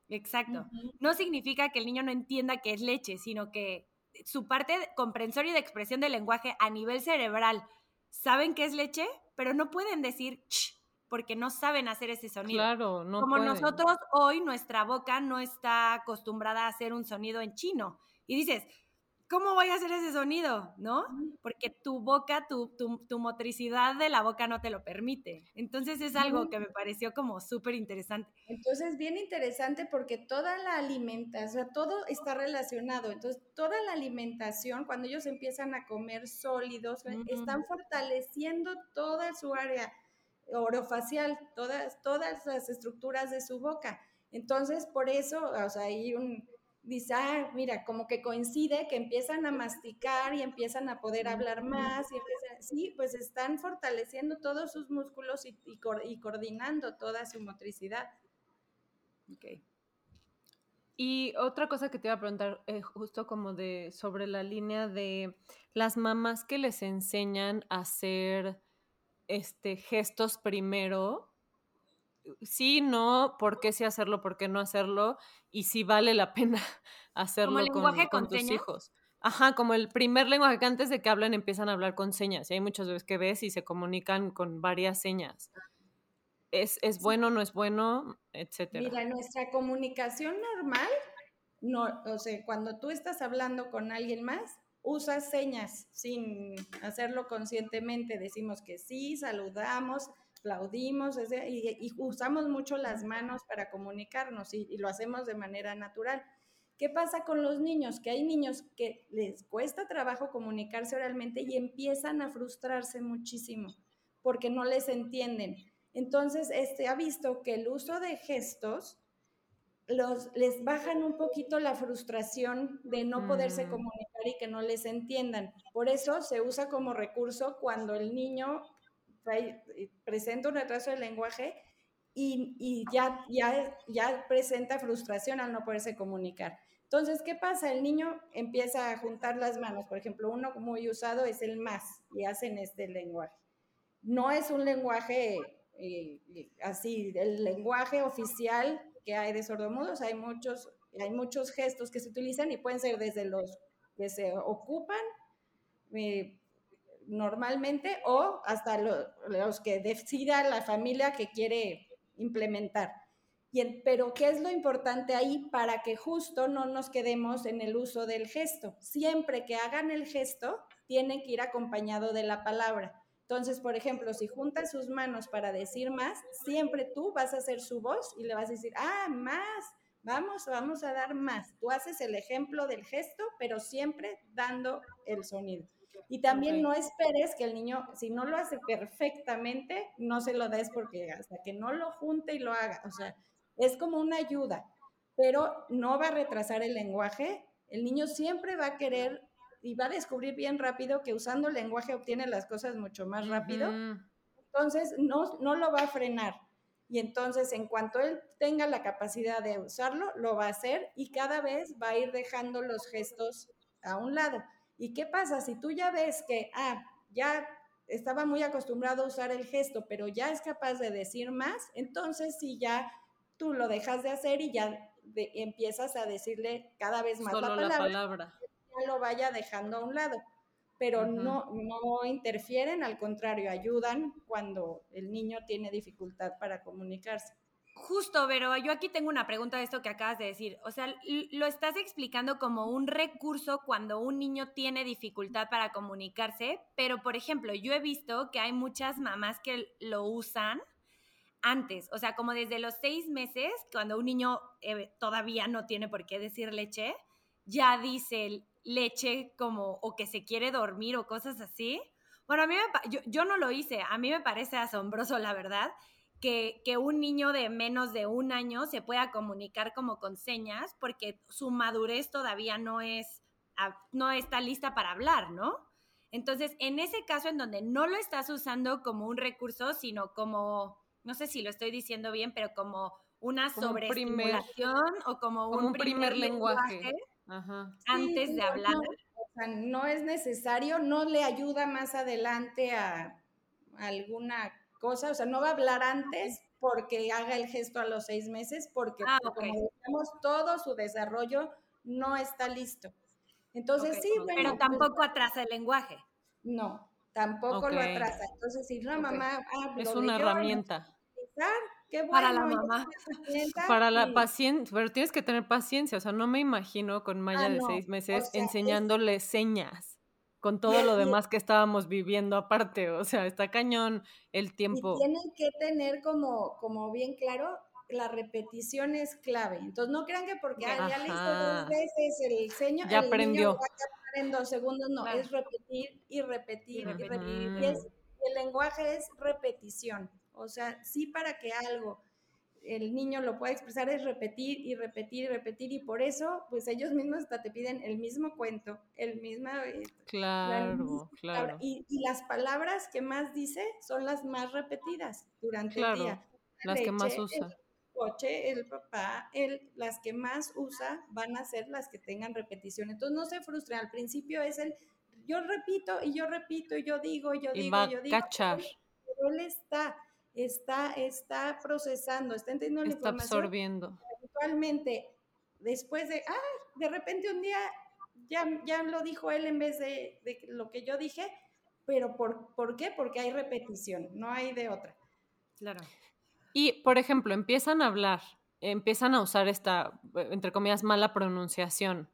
Speaker 1: Exacto. No significa que el niño no entienda que es leche, sino que su parte comprensoria de expresión del lenguaje a nivel cerebral saben que es leche, pero no pueden decir ch porque no saben hacer ese sonido.
Speaker 3: Claro, no
Speaker 1: Como nosotros hoy, nuestra boca no está acostumbrada a hacer un sonido en chino. Y dices, ¿cómo voy a hacer ese sonido? ¿No? Porque tu boca, tu, tu, motricidad de la boca no te lo permite. Entonces es algo que me pareció como súper interesante.
Speaker 2: Entonces, bien interesante porque toda la alimentación, o sea, todo está relacionado. Entonces, toda la alimentación, cuando ellos empiezan a comer sólidos, están fortaleciendo toda su área orofacial, todas, todas las estructuras de su boca. Entonces, por eso, o sea, hay un dice, ah, mira, como que coincide que empiezan a masticar y empiezan a poder hablar más, y sí, pues están fortaleciendo todos sus músculos y, y, coordinando toda su motricidad.
Speaker 3: Ok. Y otra cosa que te iba a preguntar, eh, justo como de sobre la línea de las mamás que les enseñan a hacer este gestos primero, sí, no, por qué sí hacerlo, por qué no hacerlo, y si vale la pena hacerlo con, tus hijos. Ajá, como el primer lenguaje que antes de que hablen empiezan a hablar con señas. Y hay muchas veces que ves y se comunican con varias señas. ¿Es, es bueno, no es bueno, etcétera?
Speaker 2: Mira, nuestra comunicación normal, no, o sea, cuando tú estás hablando con alguien más, usas señas sin hacerlo conscientemente. Decimos que sí, saludamos, aplaudimos y, usamos mucho las manos para comunicarnos y, lo hacemos de manera natural. ¿Qué pasa con los niños? Que hay niños que les cuesta trabajo comunicarse oralmente y empiezan a frustrarse muchísimo porque no les entienden. Entonces, este ha visto que el uso de gestos los, les bajan un poquito la frustración de no poderse mm. comunicar y que no les entiendan. Por eso se usa como recurso cuando el niño eh, presenta un retraso del lenguaje y, ya, ya, ya presenta frustración al no poderse comunicar. Entonces, ¿qué pasa? El niño empieza a juntar las manos. Por ejemplo, uno muy usado es el más y hacen este lenguaje. No es un lenguaje eh, así, el lenguaje oficial que hay de sordomudos. Hay muchos, hay muchos gestos que se utilizan y pueden ser desde los que se ocupan, eh, normalmente o hasta los que decida la familia que quiere implementar. Y pero, ¿qué es lo importante ahí para que justo no nos quedemos en el uso del gesto? Siempre que hagan el gesto, tiene que ir acompañado de la palabra. Entonces, por ejemplo, si juntas sus manos para decir más, siempre tú vas a hacer su voz y le vas a decir, ah, más, vamos, vamos a dar más. Tú haces el ejemplo del gesto, pero siempre dando el sonido. Y también no esperes que el niño, si no lo hace perfectamente, no se lo des porque hasta que no lo junte y lo haga. O sea, es como una ayuda, pero no va a retrasar el lenguaje. El niño siempre va a querer y va a descubrir bien rápido que usando el lenguaje obtiene las cosas mucho más rápido. Entonces, no, no lo va a frenar. Y entonces, en cuanto él tenga la capacidad de usarlo, lo va a hacer y cada vez va a ir dejando los gestos a un lado. ¿Y qué pasa? Si tú ya ves que, ah, ya estaba muy acostumbrado a usar el gesto, pero ya es capaz de decir más, entonces si ya tú lo dejas de hacer y ya empiezas a decirle cada vez más la palabra, ya lo vaya dejando a un lado. Pero no, no interfieren, al contrario, ayudan cuando el niño tiene dificultad para comunicarse.
Speaker 1: Justo, pero yo aquí tengo una pregunta de esto que acabas de decir. O sea, lo estás explicando como un recurso cuando un niño tiene dificultad para comunicarse, pero por ejemplo, yo he visto que hay muchas mamás que lo usan antes, o sea, como desde los seis meses, cuando un niño eh, todavía no tiene por qué decir leche, ya dice leche como o que se quiere dormir o cosas así. Bueno, a mí me, yo, yo no lo hice, a mí me parece asombroso, la verdad que, un niño de menos de un año se pueda comunicar como con señas porque su madurez todavía no es, no está lista para hablar, ¿no? Entonces, en ese caso en donde no lo estás usando como un recurso, sino como, no sé si lo estoy diciendo bien, pero como una sobreestimulación o como, un, primer, lenguaje, antes de hablar.
Speaker 2: no es necesario, no le ayuda más adelante a alguna cosa, o sea, no va a hablar antes porque haga el gesto a los seis meses, porque ah, como todo su desarrollo no está listo. Entonces, sí,
Speaker 1: bueno. Pero pues tampoco atrasa el lenguaje.
Speaker 2: No, tampoco lo atrasa. Entonces, si la mamá...
Speaker 3: es una herramienta.
Speaker 2: bueno.
Speaker 1: Para la mamá.
Speaker 3: Para la paciencia, pero tienes que tener paciencia, o sea, no me imagino con Maya
Speaker 2: Ah,
Speaker 3: de seis meses
Speaker 2: o sea, es-
Speaker 3: enseñándole señas con todo lo demás que estábamos viviendo aparte, o sea, está cañón el
Speaker 2: Y
Speaker 3: tiempo.
Speaker 2: tienen que tener como, como bien claro, la repetición es clave. Entonces no crean que porque ah, ya le hice
Speaker 3: Ajá.
Speaker 2: dos veces el seño,
Speaker 3: Ya
Speaker 2: el niño
Speaker 3: aprendió.
Speaker 2: lo va a en dos segundos. No,
Speaker 1: Claro.
Speaker 2: es repetir y repetir
Speaker 1: Y
Speaker 2: y
Speaker 1: repetir.
Speaker 2: repetir. Y es- el lenguaje es repetición. O sea, sí para que algo el niño lo pueda expresar es repetir y repetir y repetir y por eso pues ellos mismos hasta te piden el mismo cuento, el mismo eh, la misma
Speaker 3: Claro, claro,
Speaker 2: Y, y las palabras que más dice son las más repetidas durante
Speaker 3: Claro,
Speaker 2: el día.
Speaker 3: las que más usa.
Speaker 2: El coche, el papá, el, las que más usa van a ser las que tengan repetición. Entonces no se frustren. Al principio es el yo repito y yo repito y yo digo, y yo
Speaker 3: Y
Speaker 2: digo,
Speaker 3: va
Speaker 2: y yo digo.
Speaker 3: cachar,
Speaker 2: Pero él está, está, está procesando, está entendiendo la
Speaker 3: está
Speaker 2: información
Speaker 3: absorbiendo.
Speaker 2: después de, ah, de repente un día ya, ya lo dijo él en vez de, de lo que yo dije, pero por, ¿por qué? Porque hay repetición, no hay de otra.
Speaker 1: Claro.
Speaker 3: Y, por ejemplo, empiezan a hablar, empiezan a usar esta, entre comillas, mala pronunciación.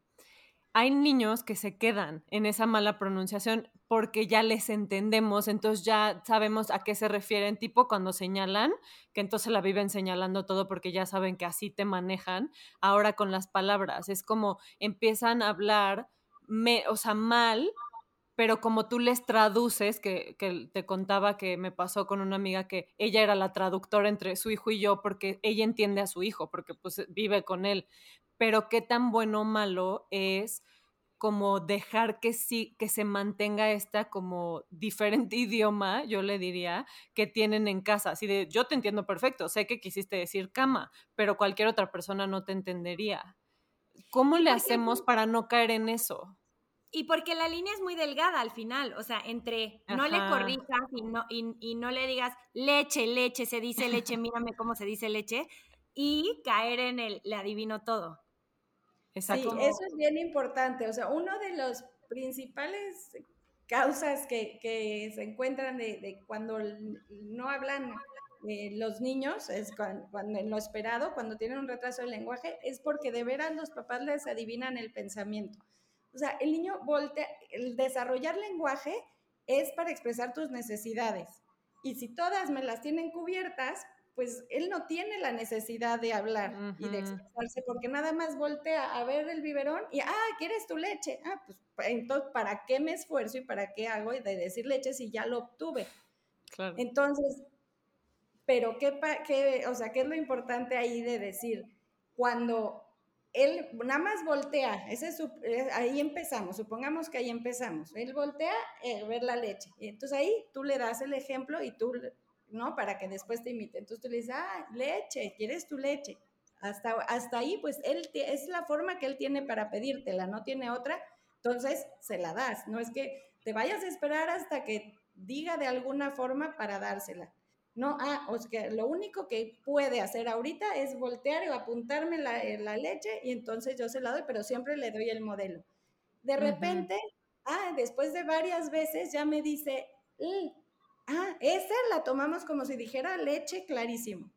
Speaker 3: Hay niños que se quedan en esa mala pronunciación porque ya les entendemos, entonces ya sabemos a qué se refieren, tipo cuando señalan, que entonces la viven señalando todo porque ya saben que así te manejan. Ahora con las palabras, es como empiezan a hablar, me, o sea, mal, pero como tú les traduces, que, que, te contaba que me pasó con una amiga que ella era la traductora entre su hijo y yo, porque ella entiende a su hijo, porque pues vive con él, pero qué tan bueno o malo es como dejar que sí, que se mantenga esta como diferente idioma, yo le diría, que tienen en casa. Así de, yo te entiendo perfecto, sé que quisiste decir cama, pero cualquier otra persona no te entendería. ¿Cómo le hacemos para no caer en eso?
Speaker 1: Y porque la línea es muy delgada al final, o sea, entre no le corrijas y no, y, y no le digas leche, leche, se dice leche, mírame cómo se dice leche, y caer en el le adivino todo.
Speaker 3: Exacto.
Speaker 2: Sí, eso es bien importante. O sea, uno de los principales causas que, que se encuentran de, cuando no hablan eh, los niños, es cuando, cuando, en lo esperado, cuando tienen un retraso del lenguaje, es porque de veras los papás les adivinan el pensamiento. O sea, el niño voltea, el desarrollar lenguaje es para expresar tus necesidades. Y si todas me las tienen cubiertas, pues él no tiene la necesidad de hablar uh -huh. y de expresarse porque nada más voltea a ver el biberón y, ah, ¿quieres tu leche? Ah, pues entonces, ¿para qué me esfuerzo y para qué hago de decir leche si ya lo obtuve?
Speaker 3: Claro.
Speaker 2: Entonces, pero ¿qué, qué, o sea, ¿qué es lo importante ahí de decir? Cuando él nada más voltea, ese es su, ahí empezamos, supongamos que ahí empezamos, él voltea a eh, ver la leche, entonces ahí tú le das el ejemplo y tú ¿no? Para que después te imite. Entonces tú le dices, ah, leche, ¿quieres tu leche? Hasta, hasta ahí, pues él es la forma que él tiene para pedírtela, no tiene otra, entonces se la das. No es que te vayas a esperar hasta que diga de alguna forma para dársela. No, ah, o sea, lo único que puede hacer ahorita es voltear o apuntarme la, la, leche y entonces yo se la doy, pero siempre le doy el modelo. De repente, uh -huh. ah, después de varias veces ya me dice, Ah, esa la tomamos como si dijera leche, clarísimo.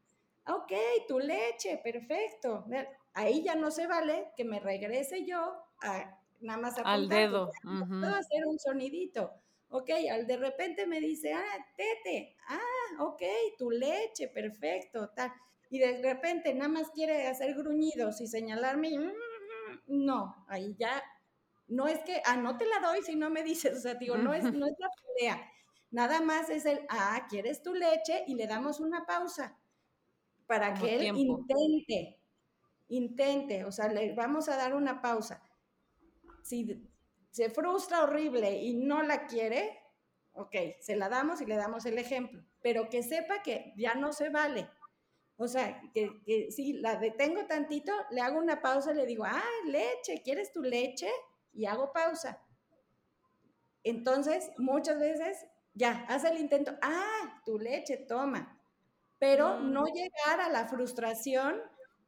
Speaker 2: Ok, tu leche, perfecto. Ahí ya no se vale que me regrese yo a nada más a
Speaker 3: al dedo.
Speaker 2: Uh -huh. Puedo hacer un sonidito. Ok, al de repente me dice, ah, tete, ah, ok, tu leche, perfecto, tal. Y de repente nada más quiere hacer gruñidos y señalarme, mm, no, ahí ya, no es que, ah, no te la doy si no me dices, o sea, digo, no es, no es la pelea. Nada más es el, ah, ¿quieres tu leche? Y le damos una pausa para
Speaker 3: Como
Speaker 2: que él
Speaker 3: tiempo.
Speaker 2: intente, intente, o sea, le vamos a dar una pausa. Si se frustra horrible y no la quiere, ok, se la damos y le damos el ejemplo, pero que sepa que ya no se vale. O sea, que, que si la detengo tantito, le hago una pausa y le digo, ah, leche, ¿quieres tu leche? Y hago pausa. Entonces, muchas veces ya, haz el intento, ah, tu leche, toma. Pero mm. no llegar a la frustración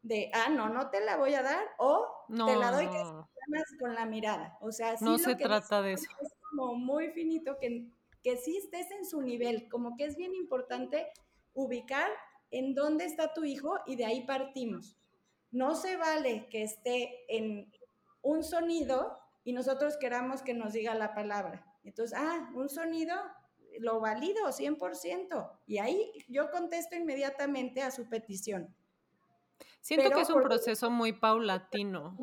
Speaker 2: de, ah, no, no te la voy a dar, o
Speaker 3: no,
Speaker 2: te la doy
Speaker 3: no.
Speaker 2: que con la mirada. O sea, sí
Speaker 3: no
Speaker 2: lo
Speaker 3: se
Speaker 2: que
Speaker 3: trata de eso.
Speaker 2: Es como muy finito, que, que sí estés en su nivel, como que es bien importante ubicar en dónde está tu hijo y de ahí partimos. No se vale que esté en un sonido y nosotros queramos que nos diga la palabra. Entonces, ah, un sonido, lo valido 100%. Y ahí yo contesto inmediatamente a su petición.
Speaker 3: Siento que es un proceso muy paulatino.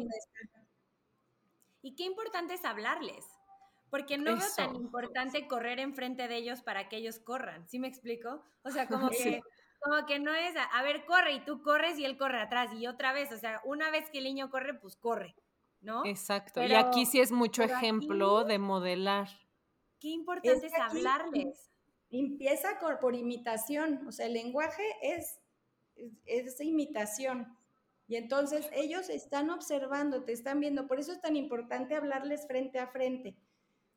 Speaker 1: Y qué importante es hablarles, porque no es tan importante correr enfrente de ellos para que ellos corran, ¿sí me explico? O sea, como que, como que no es, a ver, corre y tú corres y él corre atrás y otra vez, o sea, una vez que el niño corre, pues corre, ¿no?
Speaker 3: Exacto, y aquí sí es mucho ejemplo de modelar.
Speaker 1: Qué importante es, hablarles.
Speaker 2: Empieza por imitación, o sea, el lenguaje es es imitación. Y entonces ellos están observando, te están viendo. Por eso es tan importante hablarles frente a frente.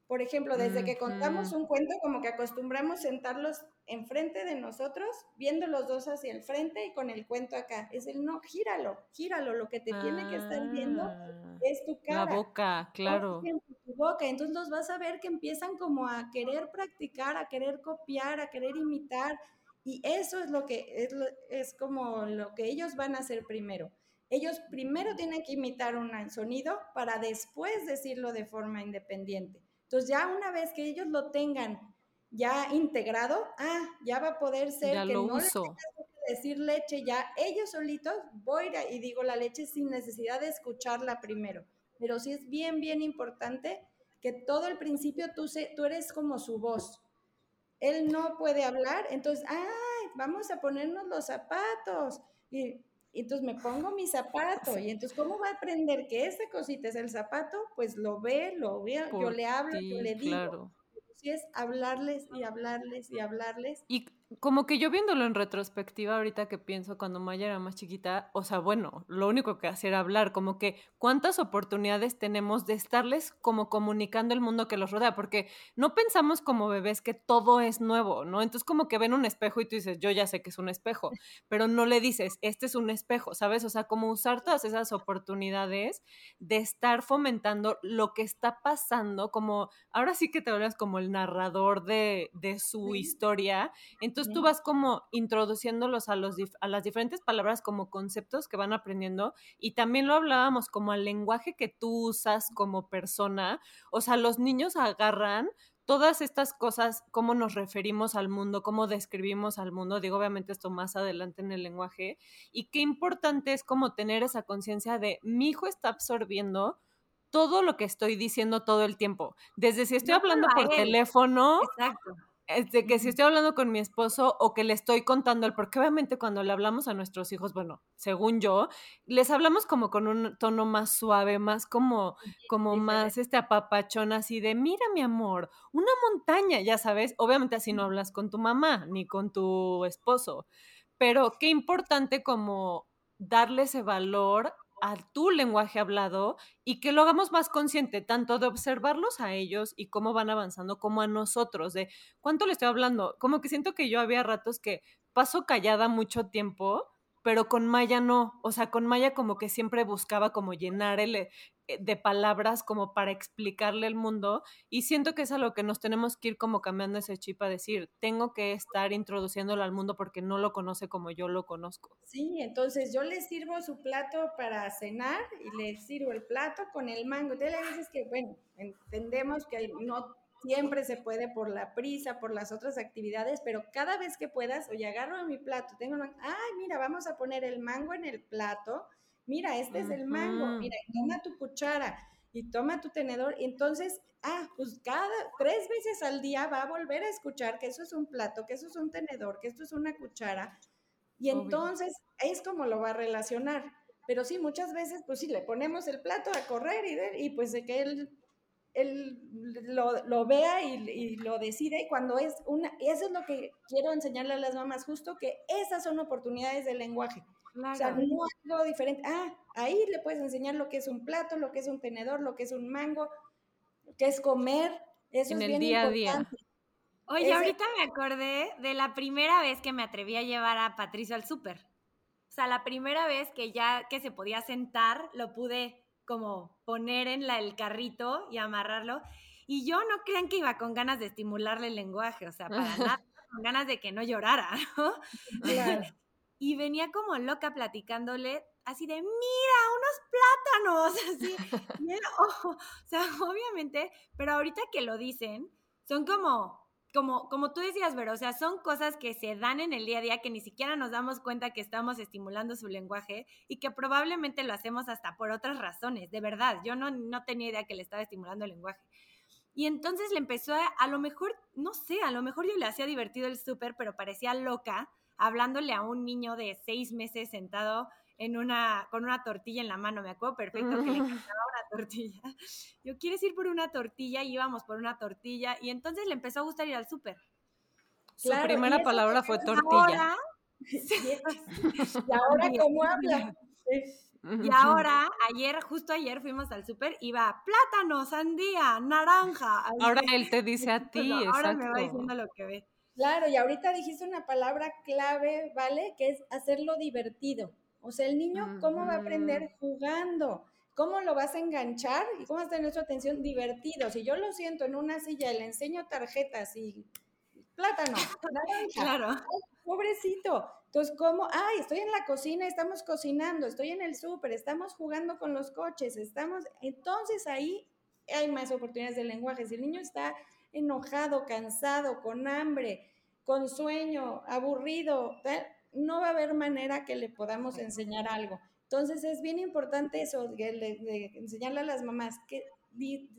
Speaker 2: Por ejemplo, desde que contamos un cuento, como que acostumbramos sentarlos enfrente de nosotros, viendo los dos hacia el frente y con el cuento acá. Es el no, gíralo, gíralo. Lo que te tiene que estar viendo ah, es tu cara.
Speaker 3: La boca, claro.
Speaker 2: Tu boca. Entonces los vas a ver que empiezan como a querer practicar, a querer copiar, a querer imitar. Y eso es lo que es, es como lo que ellos van a hacer primero. Ellos primero tienen que imitar un sonido para después decirlo de forma independiente. Entonces ya una vez que ellos lo tengan ya integrado, ah, ya va a poder ser
Speaker 3: que no
Speaker 2: uso. que decir leche, ya ellos solitos voy y digo la leche sin necesidad de escucharla primero. Pero sí es bien, bien importante que todo el principio tú, se, tú eres como su voz él no puede hablar, entonces, ay, vamos a ponernos los zapatos. Y, entonces me pongo mi zapato. Y entonces, ¿cómo va a aprender que esta cosita es el zapato? Pues lo ve, lo ve, yo le hablo, yo le digo. Claro. Si es hablarles y hablarles y hablarles.
Speaker 3: Y como que yo viéndolo en retrospectiva, ahorita que pienso cuando Maya era más chiquita, o sea, bueno, lo único que hacía era hablar, como que cuántas oportunidades tenemos de estarles como comunicando el mundo que los rodea, porque no pensamos como bebés que todo es nuevo, ¿no? Entonces como que ven un espejo y tú dices, yo ya sé que es un espejo, pero no le dices, este es un espejo, ¿sabes? O sea, como usar todas esas oportunidades de estar fomentando lo que está pasando, como ahora sí que te hablas como el narrador de, de su historia, entonces tú vas como introduciéndolos a, los a las diferentes palabras como conceptos que van aprendiendo y también lo hablábamos como al lenguaje que tú usas como persona. O sea, los niños agarran todas estas cosas, cómo nos referimos al mundo, cómo describimos al mundo, digo obviamente esto más adelante en el lenguaje, y qué importante es como tener esa conciencia de mi hijo está absorbiendo todo lo que estoy diciendo todo el tiempo, desde si estoy hablando por teléfono. Exacto este, que si estoy hablando con mi esposo o que le estoy contando el porque obviamente cuando le hablamos a nuestros hijos, bueno, según yo, les hablamos como con un tono más suave, más como, como más este apapachón así de, mira mi amor, una montaña, ya sabes, obviamente así no hablas con tu mamá ni con tu esposo, pero qué importante como darle ese valor a tu lenguaje hablado y que lo hagamos más consciente, tanto de observarlos a ellos y cómo van avanzando, como a nosotros, de cuánto le estoy hablando. Como que siento que yo había ratos que paso callada mucho tiempo, pero con Maya no. O sea, con Maya como que siempre buscaba como llenar el, eh, de palabras como para explicarle el mundo y siento que es a lo que nos tenemos que ir como cambiando ese chip a decir, tengo que estar introduciéndolo al mundo porque no lo conoce como yo lo conozco.
Speaker 2: Sí, entonces yo le sirvo su plato para cenar y le sirvo el plato con el mango. Te le dices que, bueno, entendemos que no siempre se puede por la prisa, por las otras actividades, pero cada vez que puedas, oye, agarro mi plato, tengo, ay, mira, vamos a poner el mango en el plato mira, este es el mango, mira, toma tu cuchara y toma tu tenedor. Y entonces, ah, pues cada tres veces al día va a volver a escuchar que eso es un plato, que eso es un tenedor, que esto es una cuchara. Y entonces es como lo va a relacionar. Pero sí, muchas veces, pues sí, le ponemos el plato a correr y, y pues de que él, él lo, vea y, y, lo decide. Y cuando es una, eso es lo que quiero enseñarle a las mamás, justo que esas son oportunidades del lenguaje. O sea, no algo diferente. Ah, ahí le puedes enseñar lo que es un plato, lo que es un tenedor, lo que es un mango, qué es comer. Eso en es el bien día importante. a día.
Speaker 1: Oye, ahorita me acordé de la primera vez que me atreví a llevar a Patricio al súper. O sea, la primera vez que ya que se podía sentar, lo pude como poner en la, el carrito y amarrarlo. Y yo no crean que iba con ganas de estimularle el lenguaje, o sea, para nada, con ganas de que no llorara, ¿no? Claro. y venía como loca platicándole así de, mira, unos plátanos, así. o sea, obviamente, pero ahorita que lo dicen, son como como, como tú decías, Vero, o sea, son cosas que se dan en el día a día que ni siquiera nos damos cuenta que estamos estimulando su lenguaje y que probablemente lo hacemos hasta por otras razones, de verdad. Yo no, no tenía idea que le estaba estimulando el lenguaje. Y entonces le empezó a, a lo mejor, no sé, a lo mejor yo le hacía divertido el súper, pero parecía loca hablándole a un niño de seis meses sentado en una, con una tortilla en la mano, me acuerdo perfecto que le encantaba una tortilla. Yo, ¿quieres ir por una tortilla? Y íbamos por una tortilla y entonces le empezó a gustar ir al súper.
Speaker 3: Su primera palabra fue tortilla.
Speaker 2: y ahora, ¿cómo habla?
Speaker 1: Y ahora, ayer, justo ayer fuimos al súper, iba plátano, sandía, naranja.
Speaker 3: Ahora él te dice a ti,
Speaker 1: Ahora me va diciendo lo que ve.
Speaker 2: Claro, y ahorita dijiste una palabra clave, ¿vale? Que es hacerlo divertido. O sea, el niño, ¿cómo va a aprender jugando? ¿Cómo lo vas a enganchar y cómo vas a tener su atención divertido? Si yo lo siento en una silla y le enseño tarjetas y plátano,
Speaker 1: claro.
Speaker 2: pobrecito. Entonces, ¿cómo? Ay, estoy en la cocina, estamos cocinando, estoy en el súper, estamos jugando con los coches, estamos. Entonces ahí hay más oportunidades de lenguaje. Si el niño está enojado, cansado, con hambre, con sueño, aburrido, no va a haber manera que le podamos enseñar algo. Entonces es bien importante eso, de, enseñarle a las mamás que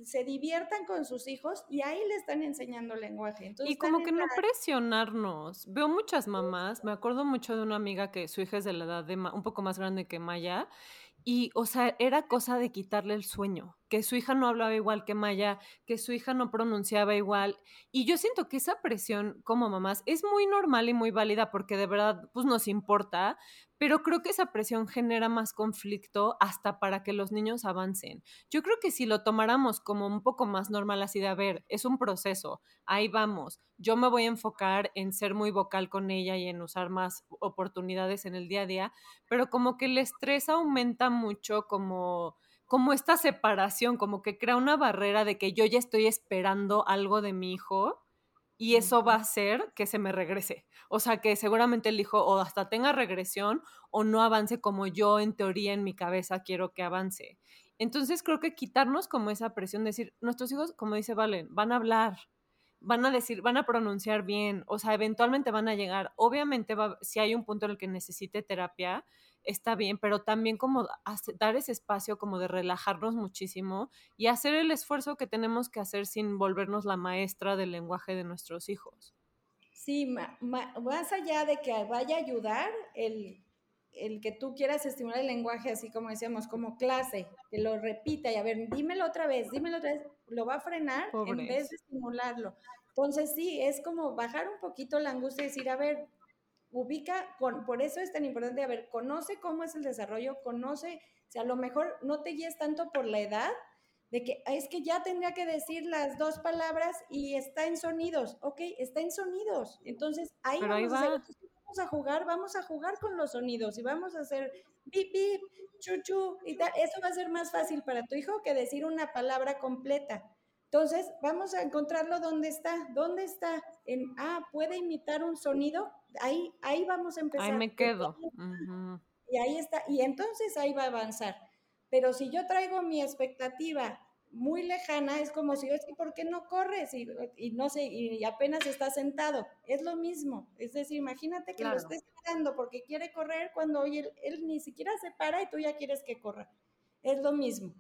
Speaker 2: se diviertan con sus hijos y ahí le están enseñando lenguaje.
Speaker 3: y como que no presionarnos. Veo muchas mamás, me acuerdo mucho de una amiga que su hija es de la edad de un poco más grande que Maya y, o sea, era cosa de quitarle el sueño, que su hija no hablaba igual que Maya, que su hija no pronunciaba igual. Y yo siento que esa presión como mamás es muy normal y muy válida porque de verdad, pues nos importa, pero creo que esa presión genera más conflicto hasta para que los niños avancen. Yo creo que si lo tomáramos como un poco más normal, así de, a ver, es un proceso, ahí vamos, yo me voy a enfocar en ser muy vocal con ella y en usar más oportunidades en el día a día, pero como que el estrés aumenta mucho como como esta separación, como que crea una barrera de que yo ya estoy esperando algo de mi hijo y eso va a hacer que se me regrese. O sea, que seguramente el hijo o hasta tenga regresión o no avance como yo en teoría en mi cabeza quiero que avance. Entonces creo que quitarnos como esa presión, decir, nuestros hijos, como dice Valen, van a hablar, van a decir, van a pronunciar bien, o sea, eventualmente van a llegar. Obviamente, si hay un punto en el que necesite terapia, está bien, pero también como dar ese espacio como de relajarnos muchísimo y hacer el esfuerzo que tenemos que hacer sin volvernos la maestra del lenguaje de nuestros hijos.
Speaker 2: Sí, más allá de que vaya a ayudar el, el, que tú quieras estimular el lenguaje, así como decíamos, como clase, que lo repita y a ver, dímelo otra vez, dímelo otra vez, lo va a frenar en vez de estimularlo. Entonces sí, es como bajar un poquito la angustia y decir, a ver, ubica, con, por eso es tan importante, a ver, conoce cómo es el desarrollo, conoce, si a lo mejor no te guíes tanto por la edad, de que es que ya tendría que decir las dos palabras y está en sonidos, ok, está en sonidos, entonces ahí, vamos, A vamos a jugar, vamos a jugar con los sonidos y vamos a hacer bip, bip, chuchu y tal, eso va a ser más fácil para tu hijo que decir una palabra completa. Entonces, vamos a encontrarlo dónde está, dónde está, en, ah, puede imitar un sonido, ahí, ahí vamos a empezar.
Speaker 3: Ahí me quedo.
Speaker 2: Y ahí está, y entonces ahí va a avanzar. Pero si yo traigo mi expectativa muy lejana, es como si yo, es que ¿por qué no corres? Y, no sé, y apenas está sentado. Es lo mismo. Es decir, imagínate que lo estés esperando porque quiere correr cuando hoy él, él ni siquiera se para y tú ya quieres que corra. Es lo mismo.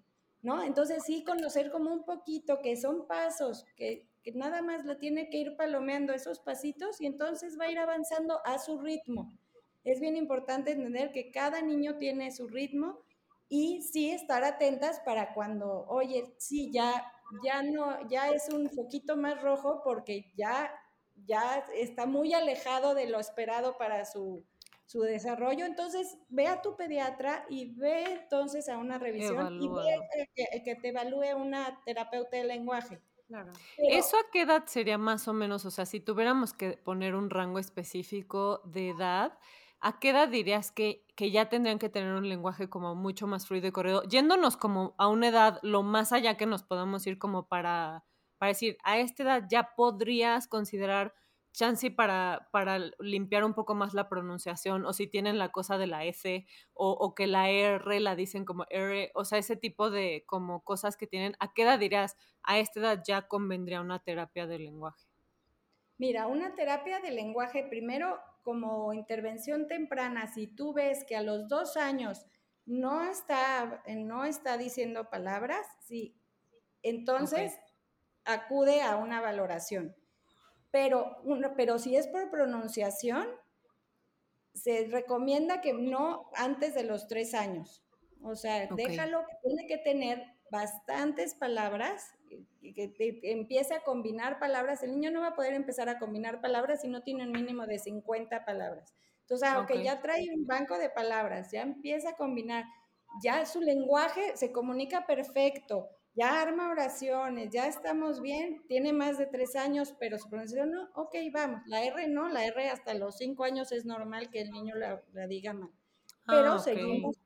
Speaker 2: ¿No? Entonces sí conocer como un poquito que son pasos, que, nada más le tiene que ir palomeando esos pasitos y entonces va a ir avanzando a su ritmo. Es bien importante entender que cada niño tiene su ritmo y sí estar atentas para cuando, oye, sí, ya, ya no, ya es un poquito más rojo porque ya, ya está muy alejado de lo esperado para su, su desarrollo. Entonces, ve a tu pediatra y ve entonces a una revisión y ve que, te evalúe una terapeuta de lenguaje.
Speaker 3: ¿Eso a qué edad sería más o menos? O sea, si tuviéramos que poner un rango específico de edad, ¿a qué edad dirías que, que ya tendrían que tener un lenguaje como mucho más fluido y corrido? Yéndonos como a una edad lo más allá que nos podamos ir como para, para decir, a esta edad ya podrías considerar chance para, para limpiar un poco más la pronunciación, o si tienen la cosa de la S, o, o, que la R la dicen como R, o sea, ese tipo de como cosas que tienen, ¿a qué edad dirías, a esta edad ya convendría una terapia de lenguaje?
Speaker 2: Mira, una terapia de lenguaje, primero como intervención temprana, si tú ves que a los dos años no está, no está diciendo palabras, sí, entonces acude a una valoración. Pero, pero si es por pronunciación, se recomienda que no antes de los tres años. O sea, déjalo, tiene que tener bastantes palabras, y que, empiece a combinar palabras. El niño no va a poder empezar a combinar palabras si no tiene un mínimo de 50 palabras. Entonces, aunque ya trae un banco de palabras, ya empieza a combinar, ya su lenguaje se comunica perfecto, ya arma oraciones, ya estamos bien, tiene más de tres años, pero su pronunciación no, ok, vamos, la R no, la R hasta los cinco años es normal que el niño la, diga mal, pero ah, seguimos,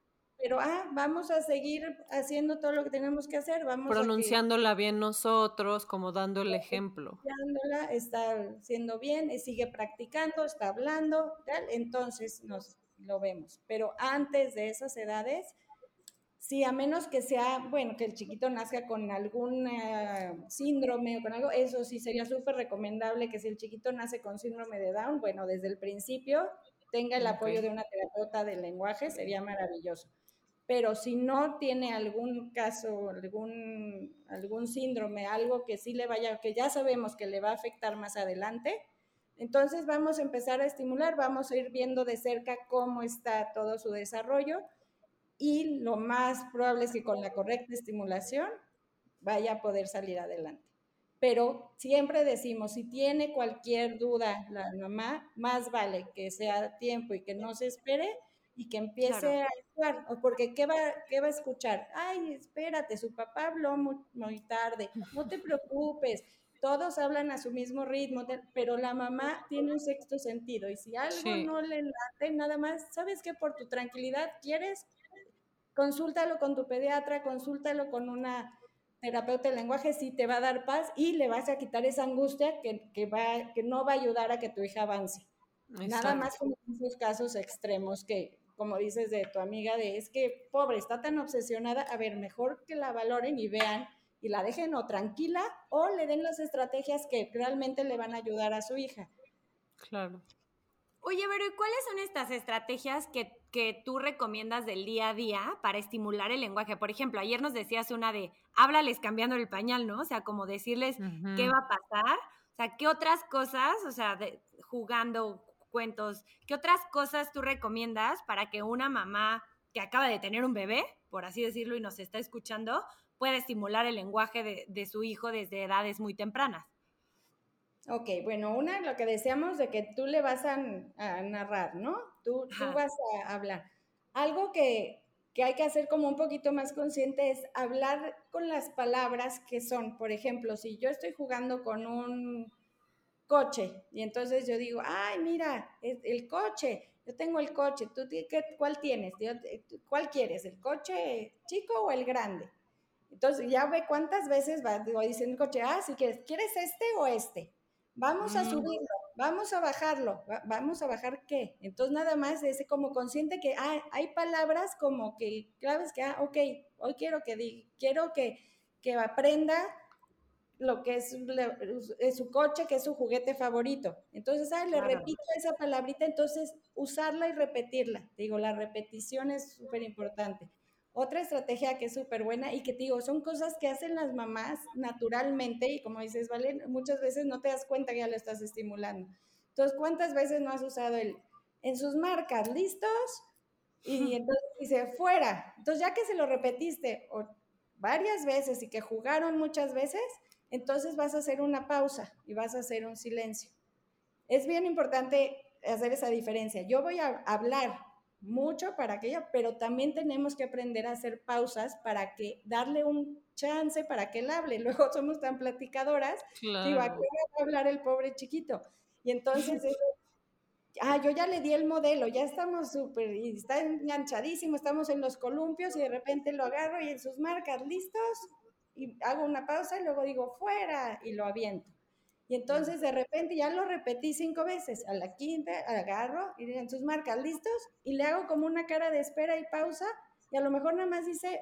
Speaker 2: pero ah, vamos a seguir haciendo todo lo que tenemos que hacer, vamos
Speaker 3: pronunciándola bien nosotros, como dando el ejemplo.
Speaker 2: Pronunciándola, está haciendo bien, sigue practicando, está hablando, tal, entonces nos lo vemos, pero antes de esas edades, Sí, a menos que sea, bueno, que el chiquito nazca con algún síndrome o con algo, eso sí sería súper recomendable que si el chiquito nace con síndrome de Down, bueno, desde el principio tenga el apoyo de una terapeuta del lenguaje, sería maravilloso. Pero si no tiene algún caso, algún, algún síndrome, algo que sí le vaya, que ya sabemos que le va a afectar más adelante, entonces vamos a empezar a estimular, vamos a ir viendo de cerca cómo está todo su desarrollo y lo más probable es que con la correcta estimulación vaya a poder salir adelante. Pero siempre decimos, si tiene cualquier duda la mamá, más vale que sea a tiempo y que no se espere y que empiece a actuar, porque ¿qué va, ¿qué va a escuchar? Ay, espérate, su papá habló muy, tarde, no te preocupes, todos hablan a su mismo ritmo, pero la mamá tiene un sexto sentido y si algo no le late, nada más, ¿sabes qué? Por tu tranquilidad, ¿quieres? Consúltalo con tu pediatra, consúltalo con una terapeuta de lenguaje, sí te va a dar paz y le vas a quitar esa angustia que, que, va, que no va a ayudar a que tu hija avance. Nada más como en esos casos extremos que, como dices de tu amiga, de es que pobre, está tan obsesionada, a ver, mejor que la valoren y vean y la dejen o tranquila o le den las estrategias que realmente le van a ayudar a su hija.
Speaker 3: Claro.
Speaker 1: Oye, pero ¿y cuáles son estas estrategias que, tú recomiendas del día a día para estimular el lenguaje? Por ejemplo, ayer nos decías una de háblales cambiando el pañal, ¿no? O sea, como decirles qué va a pasar. O sea, ¿qué otras cosas, o sea, de, jugando cuentos, qué otras cosas tú recomiendas para que una mamá que acaba de tener un bebé, por así decirlo, y nos está escuchando, pueda estimular el lenguaje de, de su hijo desde edades muy tempranas?
Speaker 2: Ok, bueno, una, lo que decíamos de que tú le vas a, narrar, ¿no? Tú, tú, vas a hablar. Algo que, que hay que hacer como un poquito más consciente es hablar con las palabras que son. Por ejemplo, si yo estoy jugando con un coche y entonces yo digo, ay, mira, el coche, yo tengo el coche, ¿tú cuál tienes? ¿Cuál quieres? ¿El coche chico o el grande? Entonces ya ve cuántas veces va diciendo el coche, ah, si quieres, ¿quieres este o este? Vamos a mm. subirlo, vamos a bajarlo, vamos a bajar qué. Entonces nada más es como consciente que ah, hay palabras como que, claves que, ah, ok, hoy quiero que, quiero que, que aprenda lo que es, su coche, que es su juguete favorito. Entonces, ah, le repito esa palabrita, entonces usarla y repetirla. Digo, la repetición es súper importante. Otra estrategia que es súper buena y que te digo, son cosas que hacen las mamás naturalmente y como dices, vale, muchas veces no te das cuenta que ya lo estás estimulando. Entonces, ¿cuántas veces no has usado el en sus marcas, listos? Y entonces dice, fuera. Entonces, ya que se lo repetiste varias veces y que jugaron muchas veces, entonces vas a hacer una pausa y vas a hacer un silencio. Es bien importante hacer esa diferencia. Yo voy a hablar mucho para aquello, pero también tenemos que aprender a hacer pausas para que darle un chance para que él hable. Luego somos tan platicadoras, digo, ¿a qué va a hablar el pobre chiquito? Y entonces, ah, yo ya le di el modelo, ya estamos súper, y está enganchadísimo, estamos en los columpios y de repente lo agarro y en sus marcas, ¿listos? Y hago una pausa y luego digo, fuera, y lo aviento. Y entonces de repente ya lo repetí cinco veces. A la quinta agarro y en sus marcas, ¿listos? Y le hago como una cara de espera y pausa. Y a lo mejor nada más dice,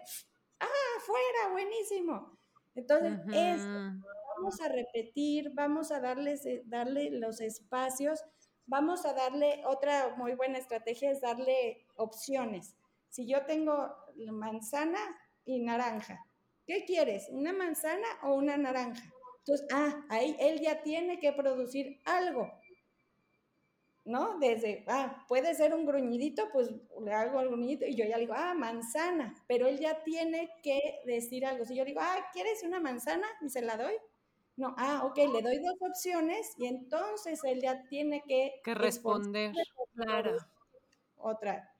Speaker 2: ¡ah, fuera! Buenísimo. Entonces, es, vamos a repetir, vamos a darles, eh, darle los espacios, vamos a darle, otra muy buena estrategia es darle opciones. Si yo tengo manzana y naranja, ¿qué quieres? ¿Una manzana o una naranja? Entonces, ah, ahí él ya tiene que producir algo. ¿No? Desde, ah, puede ser un gruñidito, pues le hago el gruñidito y yo ya le digo, ah, manzana, pero él ya tiene que decir algo. Si yo digo, ah, ¿quieres una manzana? Y se la doy. No, ah, ok, le doy dos opciones y entonces él ya tiene que,
Speaker 3: que responder.
Speaker 2: Claro. Otra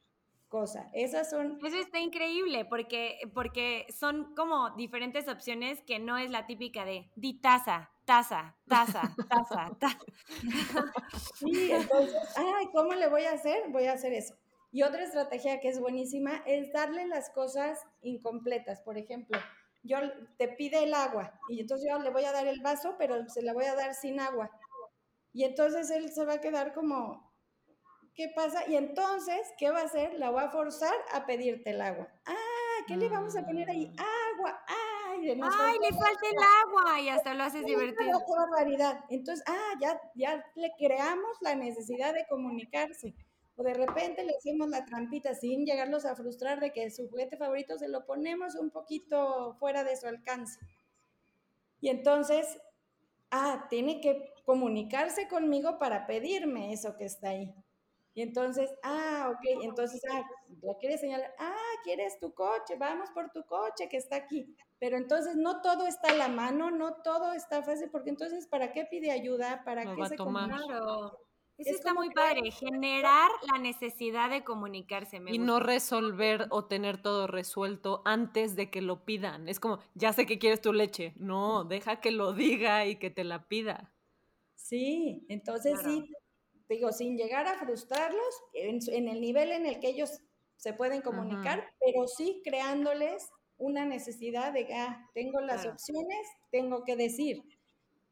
Speaker 2: cosa. Esas son...
Speaker 1: Eso está increíble porque, porque son como diferentes opciones que no es la típica de di taza, taza, taza, taza, taza.
Speaker 2: Sí, entonces, ay, ¿cómo le voy a hacer? Voy a hacer eso. Y otra estrategia que es buenísima es darle las cosas incompletas. Por ejemplo, yo te pide el agua y entonces yo le voy a dar el vaso, pero se la voy a dar sin agua. Y entonces él se va a quedar como, ¿Qué pasa? Y entonces, ¿qué va a hacer? La va a forzar a pedirte el agua. Ah, ¿qué le vamos a poner ahí? Mm. Agua. Ay,
Speaker 1: Ay le falta el agua y hasta lo haces divertido.
Speaker 2: Qué barbaridad. Entonces, ah, ya, ya le creamos la necesidad de comunicarse. O de repente le hacemos la trampita sin llegarlos a frustrar de que su juguete favorito se lo ponemos un poquito fuera de su alcance. Y entonces, ah, tiene que comunicarse conmigo para pedirme eso que está ahí. Y entonces, ah, ok, entonces, ah, lo quiere señalar, ah, quieres tu coche, vamos por tu coche que está aquí. Pero entonces no todo está a la mano, no todo está fácil, porque entonces, ¿para qué pide ayuda? ¿Para qué se
Speaker 1: Claro. Eso está muy padre, generar la necesidad de comunicarse.
Speaker 3: y no resolver o tener todo resuelto antes de que lo pidan. Es como, ya sé que quieres tu leche. No, deja que lo diga y que te la pida.
Speaker 2: Sí, entonces sí, digo, sin llegar a frustrarlos en, el nivel en el que ellos se pueden comunicar, pero sí creándoles una necesidad de, ah, tengo las opciones, tengo que decir,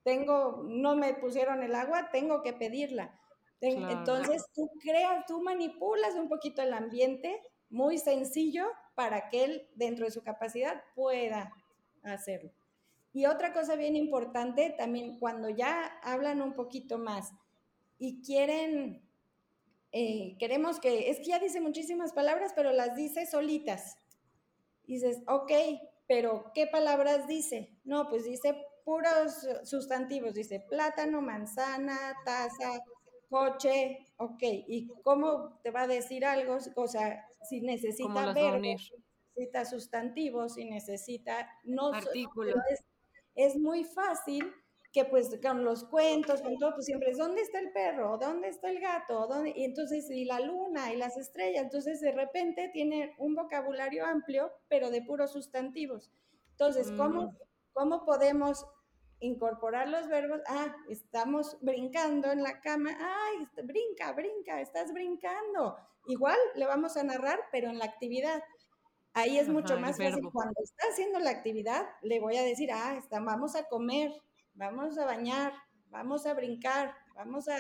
Speaker 2: tengo, no me pusieron el agua, tengo que pedirla. Entonces tú creas, tú manipulas un poquito el ambiente muy sencillo para que él, dentro de su capacidad, pueda hacerlo. Y otra cosa bien importante, también cuando ya hablan un poquito más y quieren, eh, queremos que, es que ya dice muchísimas palabras, pero las dice solitas. dices, ok, pero ¿qué palabras dice? No, pues dice puros sustantivos, dice plátano, manzana, taza, coche, ok. ¿Y cómo te va a decir algo? O sea, si necesita ver, necesita sustantivos, si necesita no
Speaker 1: artículos.
Speaker 2: Es, es muy fácil que pues con los cuentos, con todo, pues siempre es, ¿dónde está el perro? ¿Dónde está el gato? ¿Dónde? Y entonces, y la luna y las estrellas, entonces de repente tiene un vocabulario amplio, pero de puros sustantivos. Entonces, ¿cómo, mm. ¿cómo podemos incorporar los verbos? Ah, estamos brincando en la cama, ay, brinca, brinca, estás brincando. Igual le vamos a narrar, pero en la actividad. Ahí es mucho más fácil. Cuando está haciendo la actividad, le voy a decir, ah, está, vamos a comer, vamos a bañar, vamos a brincar, vamos a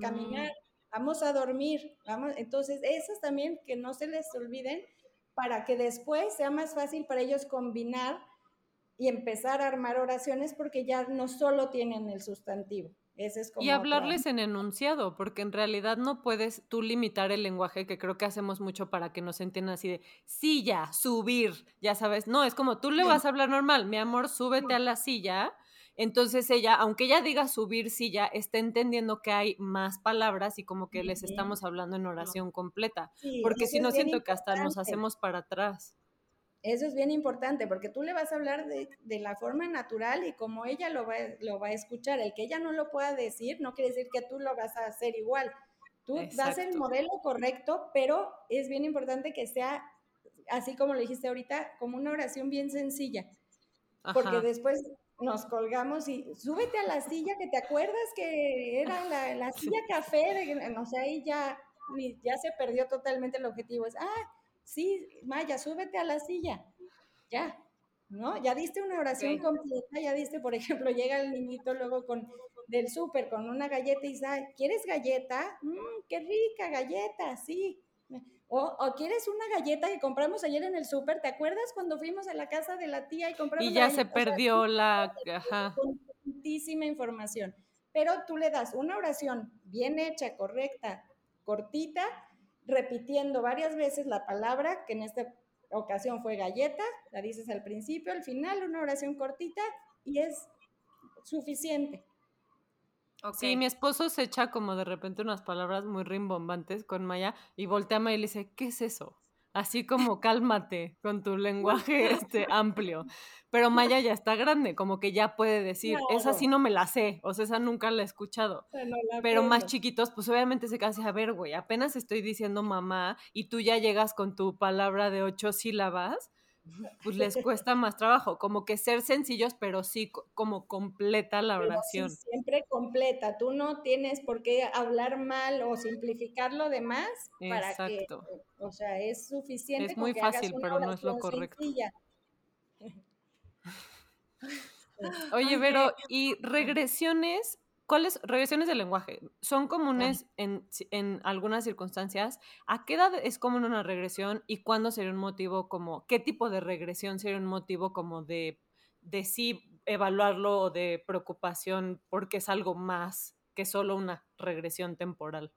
Speaker 2: caminar, mm. vamos a dormir, vamos, entonces esas también que no se les olviden para que después sea más fácil para ellos combinar y empezar a armar oraciones porque ya no solo tienen el sustantivo. Ese es como
Speaker 3: y hablarles en enunciado, porque en realidad no puedes tú limitar el lenguaje, que creo que hacemos mucho para que nos entiendan así de silla, subir, ya sabes. No, es como tú le vas a hablar normal, mi amor, súbete a la silla entonces ella, aunque ella diga subir silla, está entendiendo que hay más palabras y como que les estamos hablando en oración completa, porque si no siento que hasta nos hacemos para atrás.
Speaker 2: Eso es bien importante, porque tú le vas a hablar de, la forma natural y como ella lo va, lo va a escuchar. El que ella no lo pueda decir no quiere decir que tú lo vas a hacer igual. Tú das el modelo correcto, pero es bien importante que sea, así como lo dijiste ahorita, como una oración bien sencilla. Porque después nos colgamos y súbete a la silla que te acuerdas que era la, silla café, no sé, ahí ya, ya se perdió totalmente el objetivo. Es, ah, sí, Maya, súbete a la silla. Ya, ¿no? Ya diste una oración completa, ya diste, por ejemplo, llega el niñito luego con, del súper con una galleta y dice, ¿quieres galleta? Mm, qué rica galleta, sí. O, quieres una galleta que compramos ayer en el súper, ¿te acuerdas cuando fuimos a la casa de la tía y compramos?
Speaker 3: Y ya se perdió la...
Speaker 2: Ajá. Con muchísima información. Pero tú le das una oración bien hecha, correcta, cortita, repitiendo varias veces la palabra, que en esta ocasión fue galleta, la dices al principio, al final, una oración cortita y es suficiente.
Speaker 3: Sí, mi esposo se echa como de repente unas palabras muy rimbombantes con Maya y voltea a Maya y le dice, ¿qué es eso? Así como cálmate con tu lenguaje este, amplio. Pero Maya ya está grande, como que ya puede decir, esa sí no me la sé, o sea, esa nunca la he escuchado. Pero más chiquitos, pues obviamente se casi a ver, güey, apenas estoy diciendo mamá y tú ya llegas con tu palabra de ocho sílabas, pues les cuesta más trabajo, como que ser sencillos, pero sí como completa la oración.
Speaker 2: siempre completa, tú no tienes por qué hablar mal o simplificar lo demás para Exacto. que, o sea, es suficiente.
Speaker 3: Es muy fácil, pero no es lo correcto. Oye, pero ¿y regresiones ¿Cuáles regresiones del lenguaje? ¿Son comunes en, en, algunas circunstancias? ¿A qué edad es común una regresión y cuándo sería un motivo como, qué tipo de regresión sería un motivo como de, de sí evaluarlo o de preocupación porque es algo más que solo una regresión temporal?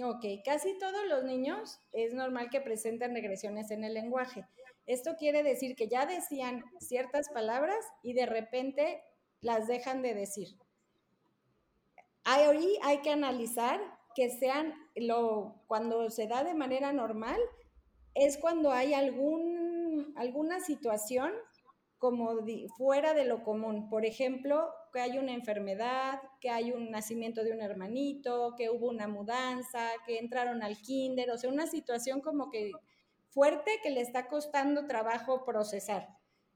Speaker 2: Ok, casi todos los niños es normal que presenten regresiones en el lenguaje. Esto quiere decir que ya decían ciertas palabras y de repente las dejan de decir Ahí hay que analizar que sean lo cuando se da de manera normal es cuando hay algún alguna situación como fuera de lo común. Por ejemplo, que hay una enfermedad, que hay un nacimiento de un hermanito, que hubo una mudanza, que entraron al kinder, o sea, una situación como que fuerte que le está costando trabajo procesar.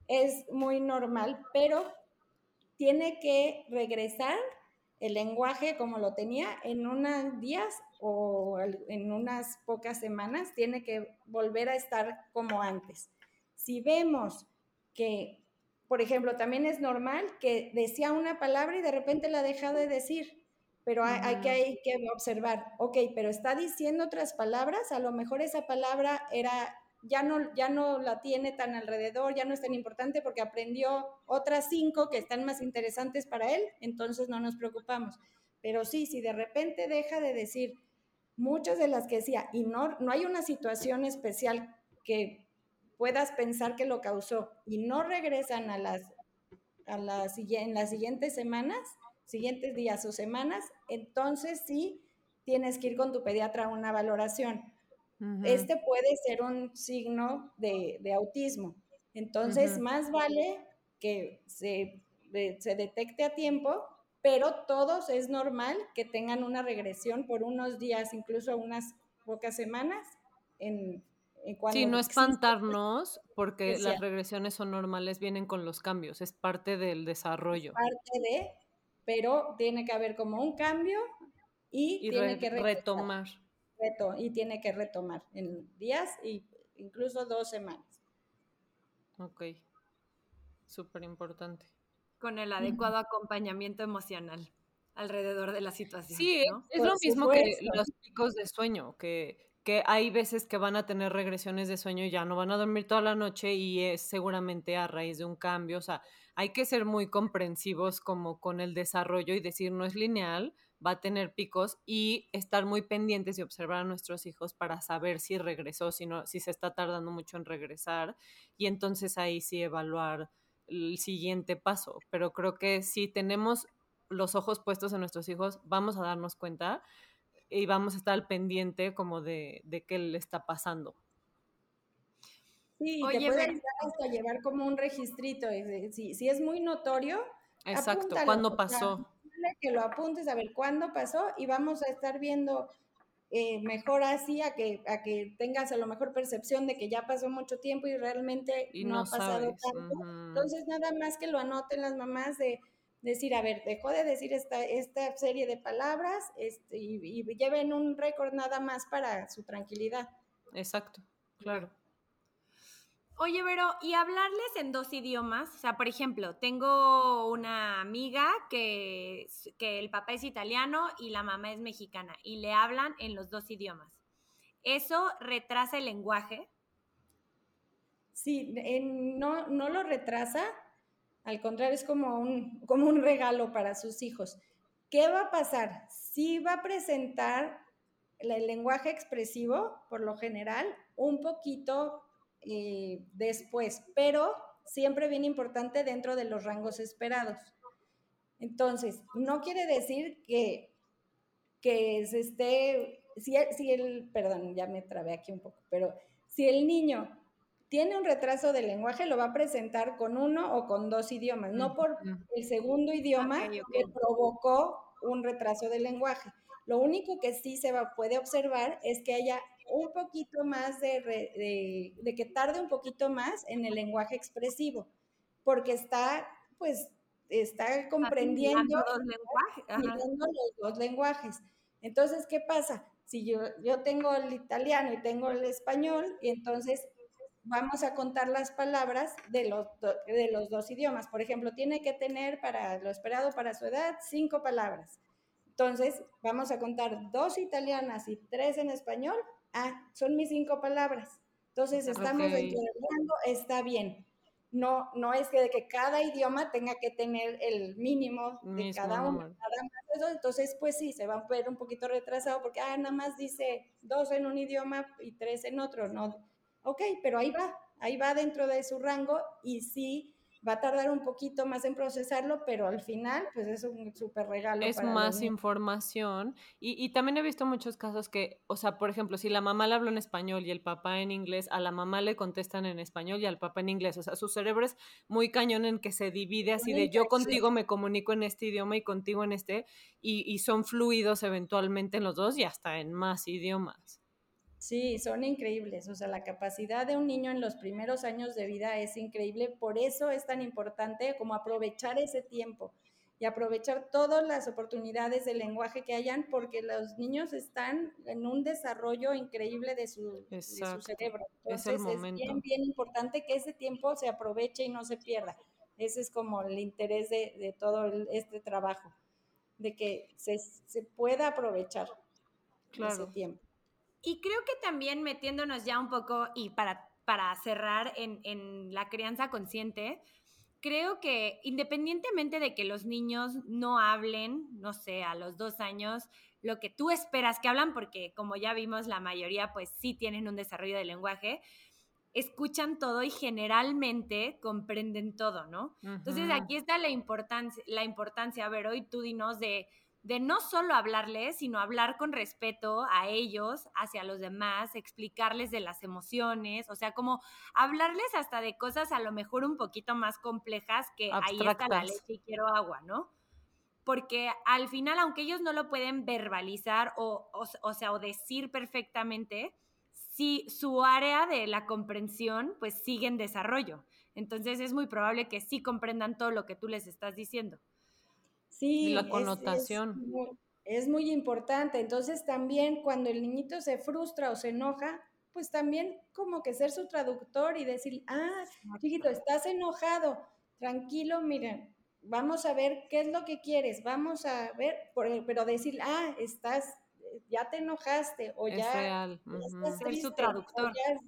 Speaker 2: Es muy normal, pero tiene que regresar el lenguaje como lo tenía en unos días o en unas pocas semanas, tiene que volver a estar como antes. Si vemos que, por ejemplo, también es normal que decía una palabra y de repente la deja de decir, pero hay, que, hay que observar, ok, pero está diciendo otras palabras, a lo mejor esa palabra era ya no, ya no la tiene tan alrededor, ya no es tan importante porque aprendió otras cinco que están más interesantes para él, entonces no nos preocupamos. Pero sí, si de repente deja de decir muchas de las que decía y no, no hay una situación especial que puedas pensar que lo causó y no regresan a las, a las, en las siguientes semanas, siguientes días o semanas, entonces sí tienes que ir con tu pediatra a una valoración este puede ser un signo de, autismo. Entonces, más vale que se, se, detecte a tiempo, pero todos es normal que tengan una regresión por unos días, incluso unas pocas semanas. En,
Speaker 3: sí, no espantarnos porque las regresiones son normales, vienen con los cambios, es parte del desarrollo.
Speaker 2: parte de, pero tiene que haber como un cambio y, tiene que
Speaker 3: retomar
Speaker 2: y tiene que retomar en días e incluso dos semanas.
Speaker 3: Ok, súper importante.
Speaker 1: Con el adecuado acompañamiento emocional alrededor de la situación.
Speaker 3: Sí, es lo mismo que los picos de sueño, que, que hay veces que van a tener regresiones de sueño y ya no van a dormir toda la noche y es seguramente a raíz de un cambio. O sea, hay que ser muy comprensivos como con el desarrollo y decir no es lineal, va a tener picos y estar muy pendientes y observar a nuestros hijos para saber si regresó, si, no, si se está tardando mucho en regresar y entonces ahí sí evaluar el siguiente paso. Pero creo que si tenemos los ojos puestos en nuestros hijos, vamos a darnos cuenta y vamos a estar al pendiente como de, de qué le está pasando.
Speaker 2: Sí, Oye, te puede hasta llevar como un registrito. Si, si es muy notorio,
Speaker 3: Exacto, ¿cuándo pasó?
Speaker 2: Que lo apuntes a ver cuándo pasó y vamos a estar viendo eh, mejor así a que, a que tengas a lo mejor percepción de que ya pasó mucho tiempo y realmente no, ha pasado tanto. Entonces, nada más que lo anoten las mamás de decir, a ver, dejó de decir esta, esta serie de palabras este, y, y lleven un récord nada más para su tranquilidad.
Speaker 3: Exacto, claro.
Speaker 1: Oye, pero, ¿y hablarles en dos idiomas? O sea, por ejemplo, tengo una amiga que, que el papá es italiano y la mamá es mexicana y le hablan en los dos idiomas. ¿Eso retrasa el lenguaje?
Speaker 2: Sí, no, no lo retrasa, al contrario, es como un, como un regalo para sus hijos. ¿Qué va a pasar? Sí va a presentar el lenguaje expresivo, por lo general, un poquito eh, después, pero siempre bien importante dentro de los rangos esperados. Entonces, no quiere decir que, que se esté, si, si el, perdón, ya me trabé aquí un poco, pero si el niño tiene un retraso de lenguaje, lo va a presentar con uno o con dos idiomas, no por el segundo idioma que provocó un retraso de lenguaje. Lo único que sí se va, puede observar es que haya un poquito más de, de, que tarde un poquito más en el lenguaje expresivo, porque está, pues, está comprendiendo los dos lenguajes. Entonces, ¿qué pasa? Si yo, yo tengo el italiano y tengo el español, y entonces vamos a contar las palabras de los, de los dos idiomas. Por ejemplo, tiene que tener para lo esperado para su edad cinco palabras. Entonces, vamos a contar dos italianas y tres en español ah, son mis cinco palabras. Entonces estamos okay. está bien. No, no es que, de que cada idioma tenga que tener el mínimo de cada uno. entonces, pues sí, se va a ver un poquito retrasado porque, ah, nada más dice dos en un idioma y tres en otro. No, ok, pero ahí va, ahí va dentro de su rango y sí va a tardar un poquito más en procesarlo, pero al final, pues es un súper regalo.
Speaker 3: Es más información. Y, y, también he visto muchos casos que, o sea, por ejemplo, si la mamá le habla en español y el papá en inglés, a la mamá le contestan en español y al papá en inglés. O sea, su cerebro es muy cañón en que se divide así de yo contigo me comunico en este idioma y contigo en este, y, y son fluidos eventualmente en los dos y hasta en más idiomas.
Speaker 2: Sí, son increíbles. O sea, la capacidad de un niño en los primeros años de vida es increíble. Por eso es tan importante como aprovechar ese tiempo y aprovechar todas las oportunidades de lenguaje que hayan, porque los niños están en un desarrollo increíble de su, de su cerebro. Entonces es, es, bien, bien importante que ese tiempo se aproveche y no se pierda. Ese es como el interés de, de todo este trabajo, de que se, se pueda aprovechar claro. ese tiempo.
Speaker 1: Y creo que también metiéndonos ya un poco y para, para cerrar en, en la crianza consciente, creo que independientemente de que los niños no hablen, no sé, a los dos años, lo que tú esperas que hablan, porque como ya vimos, la mayoría pues sí tienen un desarrollo de lenguaje, escuchan todo y generalmente comprenden todo, ¿no? Uh -huh. Entonces aquí está la importancia, la importancia, a ver, hoy tú dinos de de no solo hablarles, sino hablar con respeto a ellos, hacia los demás, explicarles de las emociones, o sea, como hablarles hasta de cosas a lo mejor un poquito más complejas que Abstractas. ahí está la leche y quiero agua, ¿no? Porque al final, aunque ellos no lo pueden verbalizar o, o, o sea, o decir perfectamente, si su área de la comprensión pues sigue en desarrollo. Entonces es muy probable que sí comprendan todo lo que tú les estás diciendo.
Speaker 2: Sí,
Speaker 3: la connotación.
Speaker 2: Es, es, muy, es, muy, importante. Entonces también cuando el niñito se frustra o se enoja, pues también como que ser su traductor y decir, ah, chiquito, estás enojado, tranquilo, miren, vamos a ver qué es lo que quieres, vamos a ver, pero decir, ah, estás, ya te enojaste o
Speaker 3: es
Speaker 2: ya...
Speaker 3: Real. -huh.
Speaker 1: ser su traductor.
Speaker 2: Ya,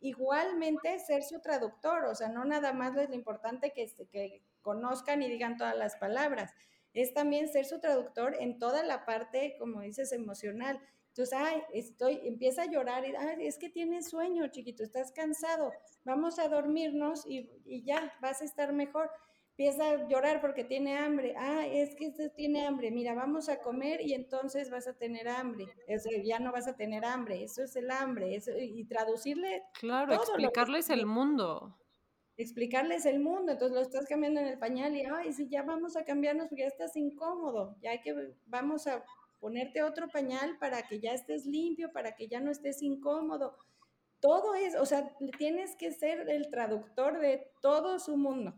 Speaker 2: igualmente ser su traductor, o sea, no nada más es lo importante que, que conozcan y digan todas las palabras, es también ser su traductor en toda la parte, como dices, emocional. Entonces, ay, estoy, empieza a llorar y, ay, es que tienes sueño, chiquito, estás cansado, vamos a dormirnos y, y ya, vas a estar mejor. Empieza a llorar porque tiene hambre, ah, es que este tiene hambre, mira, vamos a comer y entonces vas a tener hambre, ya no vas a tener hambre, eso es el hambre, eso, y traducirle.
Speaker 3: Claro, explicarles el mundo
Speaker 2: explicarles el mundo, entonces lo estás cambiando en el pañal y, ay, sí, ya vamos a cambiarnos porque ya estás incómodo, ya hay que, vamos a ponerte otro pañal para que ya estés limpio, para que ya no estés incómodo. Todo es, o sea, tienes que ser el traductor de todo su mundo.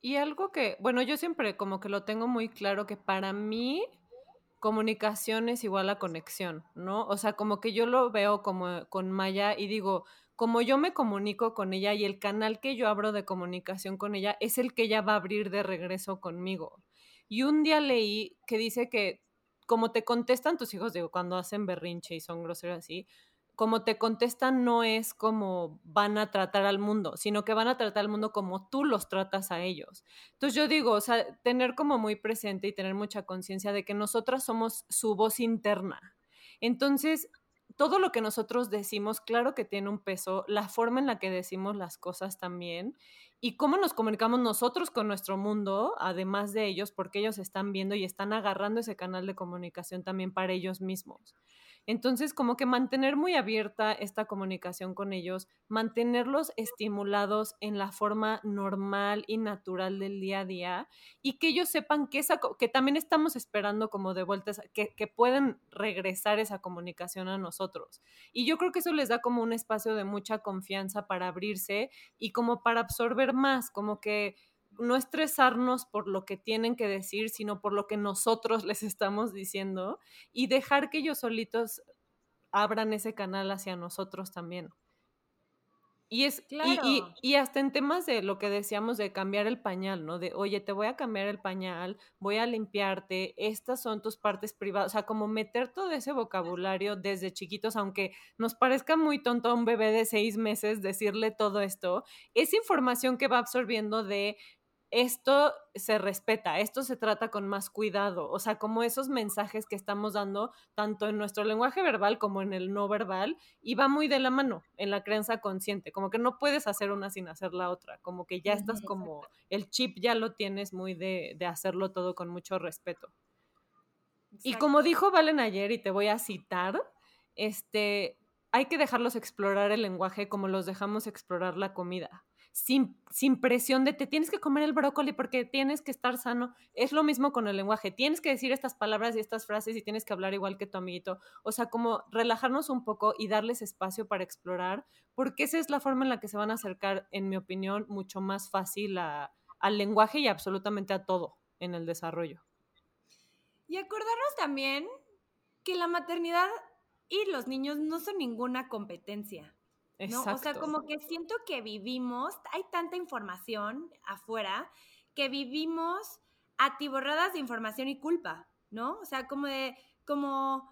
Speaker 3: Y algo que, bueno, yo siempre como que lo tengo muy claro que para mí comunicación es igual a conexión, ¿no? O sea, como que yo lo veo como con Maya y digo, como yo me comunico con ella y el canal que yo abro de comunicación con ella es el que ella va a abrir de regreso conmigo. Y un día leí que dice que como te contestan tus hijos, digo, cuando hacen berrinche y son groseros así, como te contestan no es como van a tratar al mundo, sino que van a tratar al mundo como tú los tratas a ellos. Entonces yo digo, o sea, tener como muy presente y tener mucha conciencia de que nosotras somos su voz interna. Entonces, todo lo que nosotros decimos, claro que tiene un peso, la forma en la que decimos las cosas también, y cómo nos comunicamos nosotros con nuestro mundo, además de ellos, porque ellos están viendo y están agarrando ese canal de comunicación también para ellos mismos. Entonces, como que mantener muy abierta esta comunicación con ellos, mantenerlos estimulados en la forma normal y natural del día a día y que ellos sepan que, esa, que también estamos esperando como de vueltas, que, que pueden regresar esa comunicación a nosotros. Y yo creo que eso les da como un espacio de mucha confianza para abrirse y como para absorber más, como que no estresarnos por lo que tienen que decir, sino por lo que nosotros les estamos diciendo y dejar que ellos solitos abran ese canal hacia nosotros también. Y es y, y, hasta en temas de lo que decíamos de cambiar el pañal, ¿no? De, oye, te voy a cambiar el pañal, voy a limpiarte, estas son tus partes privadas, o sea, como meter todo ese vocabulario desde chiquitos, aunque nos parezca muy tonto a un bebé de seis meses decirle todo esto, es información que va absorbiendo de esto se respeta, esto se trata con más cuidado, o sea, como esos mensajes que estamos dando tanto en nuestro lenguaje verbal como en el no verbal, y va muy de la mano en la creencia consciente, como que no puedes hacer una sin hacer la otra, como que ya estás como, el chip ya lo tienes muy de, de hacerlo todo con mucho respeto. Y como dijo Valen ayer, y te voy a citar, este, hay que dejarlos explorar el lenguaje como los dejamos explorar la comida sin, sin presión de te tienes que comer el brócoli porque tienes que estar sano. Es lo mismo con el lenguaje. Tienes que decir estas palabras y estas frases y tienes que hablar igual que tu amiguito. O sea, como relajarnos un poco y darles espacio para explorar, porque esa es la forma en la que se van a acercar, en mi opinión, mucho más fácil al lenguaje y absolutamente a todo en el desarrollo.
Speaker 1: Y acordarnos también que la maternidad y los niños no son ninguna competencia. ¿No? O sea, como que siento que vivimos, hay tanta información afuera que vivimos atiborradas de información y culpa, ¿no? O sea, como de, como,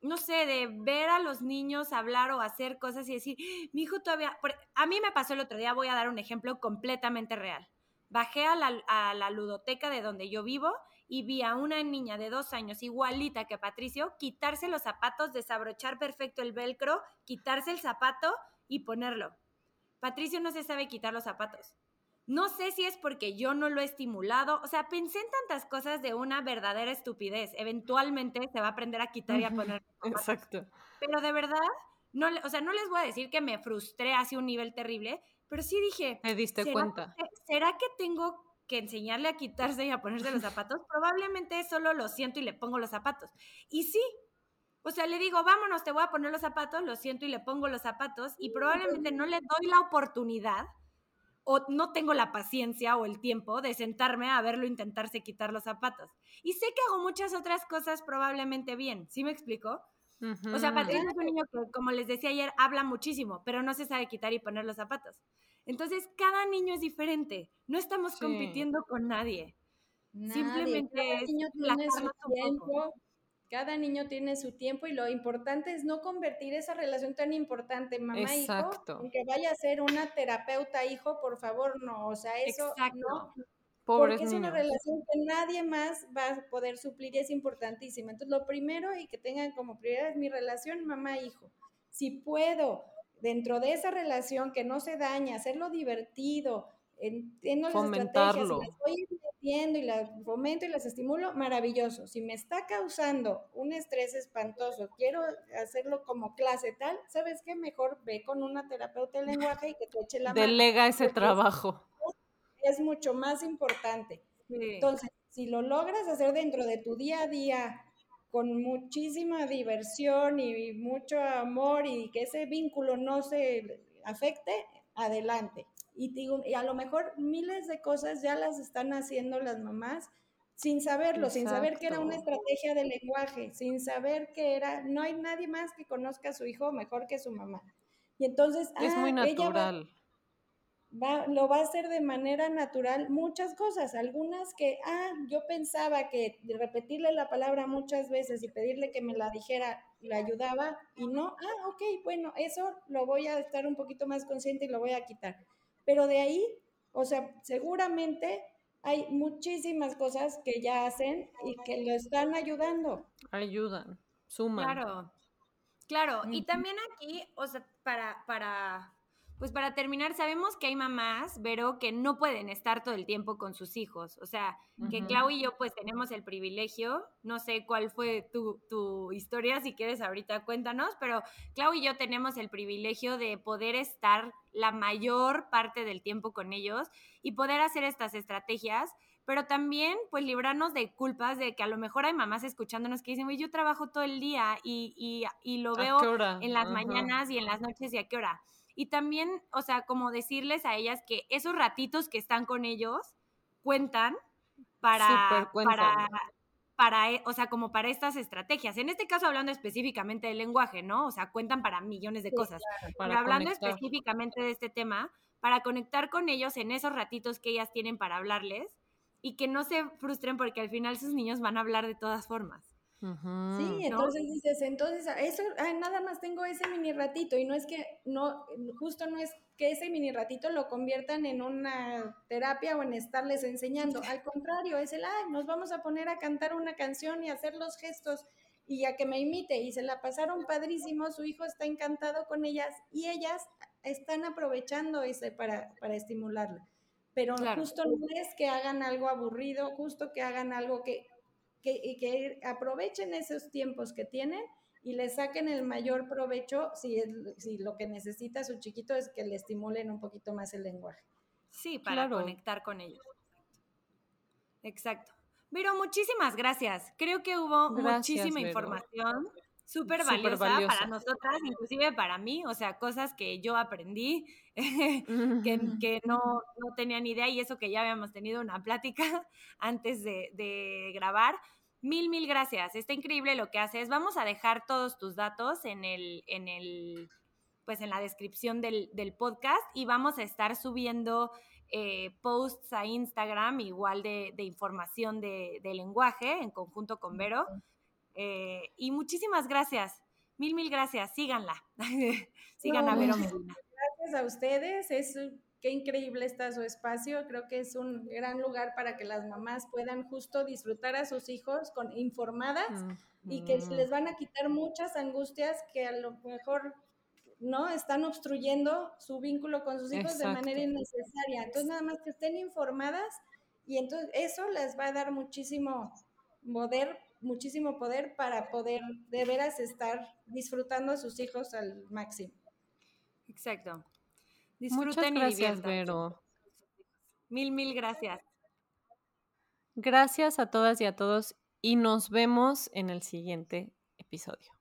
Speaker 1: no sé, de ver a los niños hablar o hacer cosas y decir, mi hijo todavía, a mí me pasó el otro día, voy a dar un ejemplo completamente real. Bajé a la, a la ludoteca de donde yo vivo y vi a una niña de dos años igualita que Patricio quitarse los zapatos, desabrochar perfecto el velcro, quitarse el zapato y ponerlo. Patricio no se sabe quitar los zapatos. No sé si es porque yo no lo he estimulado, o sea, pensé en tantas cosas de una verdadera estupidez. Eventualmente se va a aprender a quitar y a poner.
Speaker 3: Exacto.
Speaker 1: Pero de verdad, no, o sea, no les voy a decir que me frustré hacia un nivel terrible, pero sí dije.
Speaker 3: Me diste cuenta.
Speaker 1: ¿Será que tengo que enseñarle a quitarse y a ponerse los zapatos, probablemente solo lo siento y le pongo los zapatos. Y sí, o sea, le digo, vámonos, te voy a poner los zapatos, lo siento y le pongo los zapatos y probablemente no le doy la oportunidad o no tengo la paciencia o el tiempo de sentarme a verlo intentarse quitar los zapatos. Y sé que hago muchas otras cosas probablemente bien, ¿sí me explico? O sea, Patricio es un niño que, como les decía ayer, habla muchísimo, pero no se sabe quitar y poner los zapatos. Entonces, cada niño es diferente. No estamos compitiendo con nadie. Simplemente cada niño
Speaker 2: tiene su tiempo. Cada niño tiene su tiempo y lo importante es no convertir esa relación tan importante mamá-hijo en que vaya a ser una terapeuta hijo, por favor, no. O sea, eso no. porque es una relación que nadie más va a poder suplir y es importantísima. Entonces, lo primero y que tengan como prioridad es mi relación mamá-hijo. Si puedo dentro de esa relación que no se daña, hacerlo divertido, entiendo las estrategias, y las voy entendiendo y las fomento y las estimulo, maravilloso. Si me está causando un estrés espantoso, quiero hacerlo como clase tal, ¿sabes qué? Mejor ve con una terapeuta de lenguaje y que te eche la
Speaker 3: mano. Delega ese trabajo.
Speaker 2: Es, mucho más importante. Entonces, si lo logras hacer dentro de tu día a día, con muchísima diversión y mucho amor y que ese vínculo no se afecte, adelante. Y, digo, y a lo mejor miles de cosas ya las están haciendo las mamás sin saberlo, sin saber que era una estrategia de lenguaje, sin saber que era, no hay nadie más que conozca a su hijo mejor que su mamá. Y entonces,
Speaker 3: es muy ah, natural.
Speaker 2: va, lo va a hacer de manera natural muchas cosas, algunas que, ah, yo pensaba que repetirle la palabra muchas veces y pedirle que me la dijera le ayudaba y no, ah, ok, bueno, eso lo voy a estar un poquito más consciente y lo voy a quitar. Pero de ahí, o sea, seguramente hay muchísimas cosas que ya hacen y que lo están ayudando.
Speaker 3: Ayudan, suman.
Speaker 1: Claro, claro. Y también aquí, o sea, para, para pues para terminar, sabemos que hay mamás, Vero, que no pueden estar todo el tiempo con sus hijos. O sea, que Clau y yo pues tenemos el privilegio, no sé cuál fue tu, tu, historia, si quieres ahorita cuéntanos, pero Clau y yo tenemos el privilegio de poder estar la mayor parte del tiempo con ellos y poder hacer estas estrategias pero también pues librarnos de culpas de que a lo mejor hay mamás escuchándonos que dicen, yo trabajo todo el día y, y, y lo veo en las mañanas y en las noches y a qué hora. Y también, o sea, como decirles a ellas que esos ratitos que están con ellos cuentan para, para, para, e, o sea, como para estas estrategias. En este caso, hablando específicamente del lenguaje, ¿no? O sea, cuentan para millones de cosas. Pero hablando específicamente de este tema, para conectar con ellos en esos ratitos que ellas tienen para hablarles y que no se frustren porque al final sus niños van a hablar de todas formas
Speaker 2: sí, entonces dices, entonces eso, nada más tengo ese mini ratito y no es que, no, justo no es que ese mini ratito lo conviertan en una terapia o en estarles enseñando, al contrario, es el, ay, nos vamos a poner a cantar una canción y hacer los gestos y a que me imite y se la pasaron padrísimo, su hijo está encantado con ellas y ellas están aprovechando ese para, para estimularla. Pero justo no es que hagan algo aburrido, justo que hagan algo que, que, que aprovechen esos tiempos que tienen y le saquen el mayor provecho si, si lo que necesita su chiquito es que le estimulen un poquito más el lenguaje.
Speaker 1: Sí, para conectar con ellos. Exacto. Pero muchísimas gracias. Creo que hubo muchísima información súper valiosa, para nosotras, inclusive para mí, o sea, cosas que yo aprendí, que, que no, no, tenía ni idea y eso que ya habíamos tenido una plática antes de, de, grabar. Mil, mil gracias. Está increíble lo que haces. Vamos a dejar todos tus datos en el, en el pues en la descripción del, del podcast y vamos a estar subiendo eh, posts a Instagram igual de, de información de, de, lenguaje en conjunto con Vero. Eh, y muchísimas gracias, mil, mil gracias. Síganla. Sigan a Vero Medina.
Speaker 2: Gracias a ustedes. Es qué increíble está su espacio. Creo que es un gran lugar para que las mamás puedan justo disfrutar a sus hijos con informadas y que les van a quitar muchas angustias que a lo mejor no están obstruyendo su vínculo con sus hijos de manera innecesaria. Entonces, nada más que estén informadas y entonces eso les va a dar muchísimo poder muchísimo poder para poder de veras estar disfrutando a sus hijos al máximo.
Speaker 1: Exacto.
Speaker 3: Disfruten Muchas gracias, Vero.
Speaker 1: Mil, mil gracias.
Speaker 3: Gracias a todas y a todos y nos vemos en el siguiente episodio.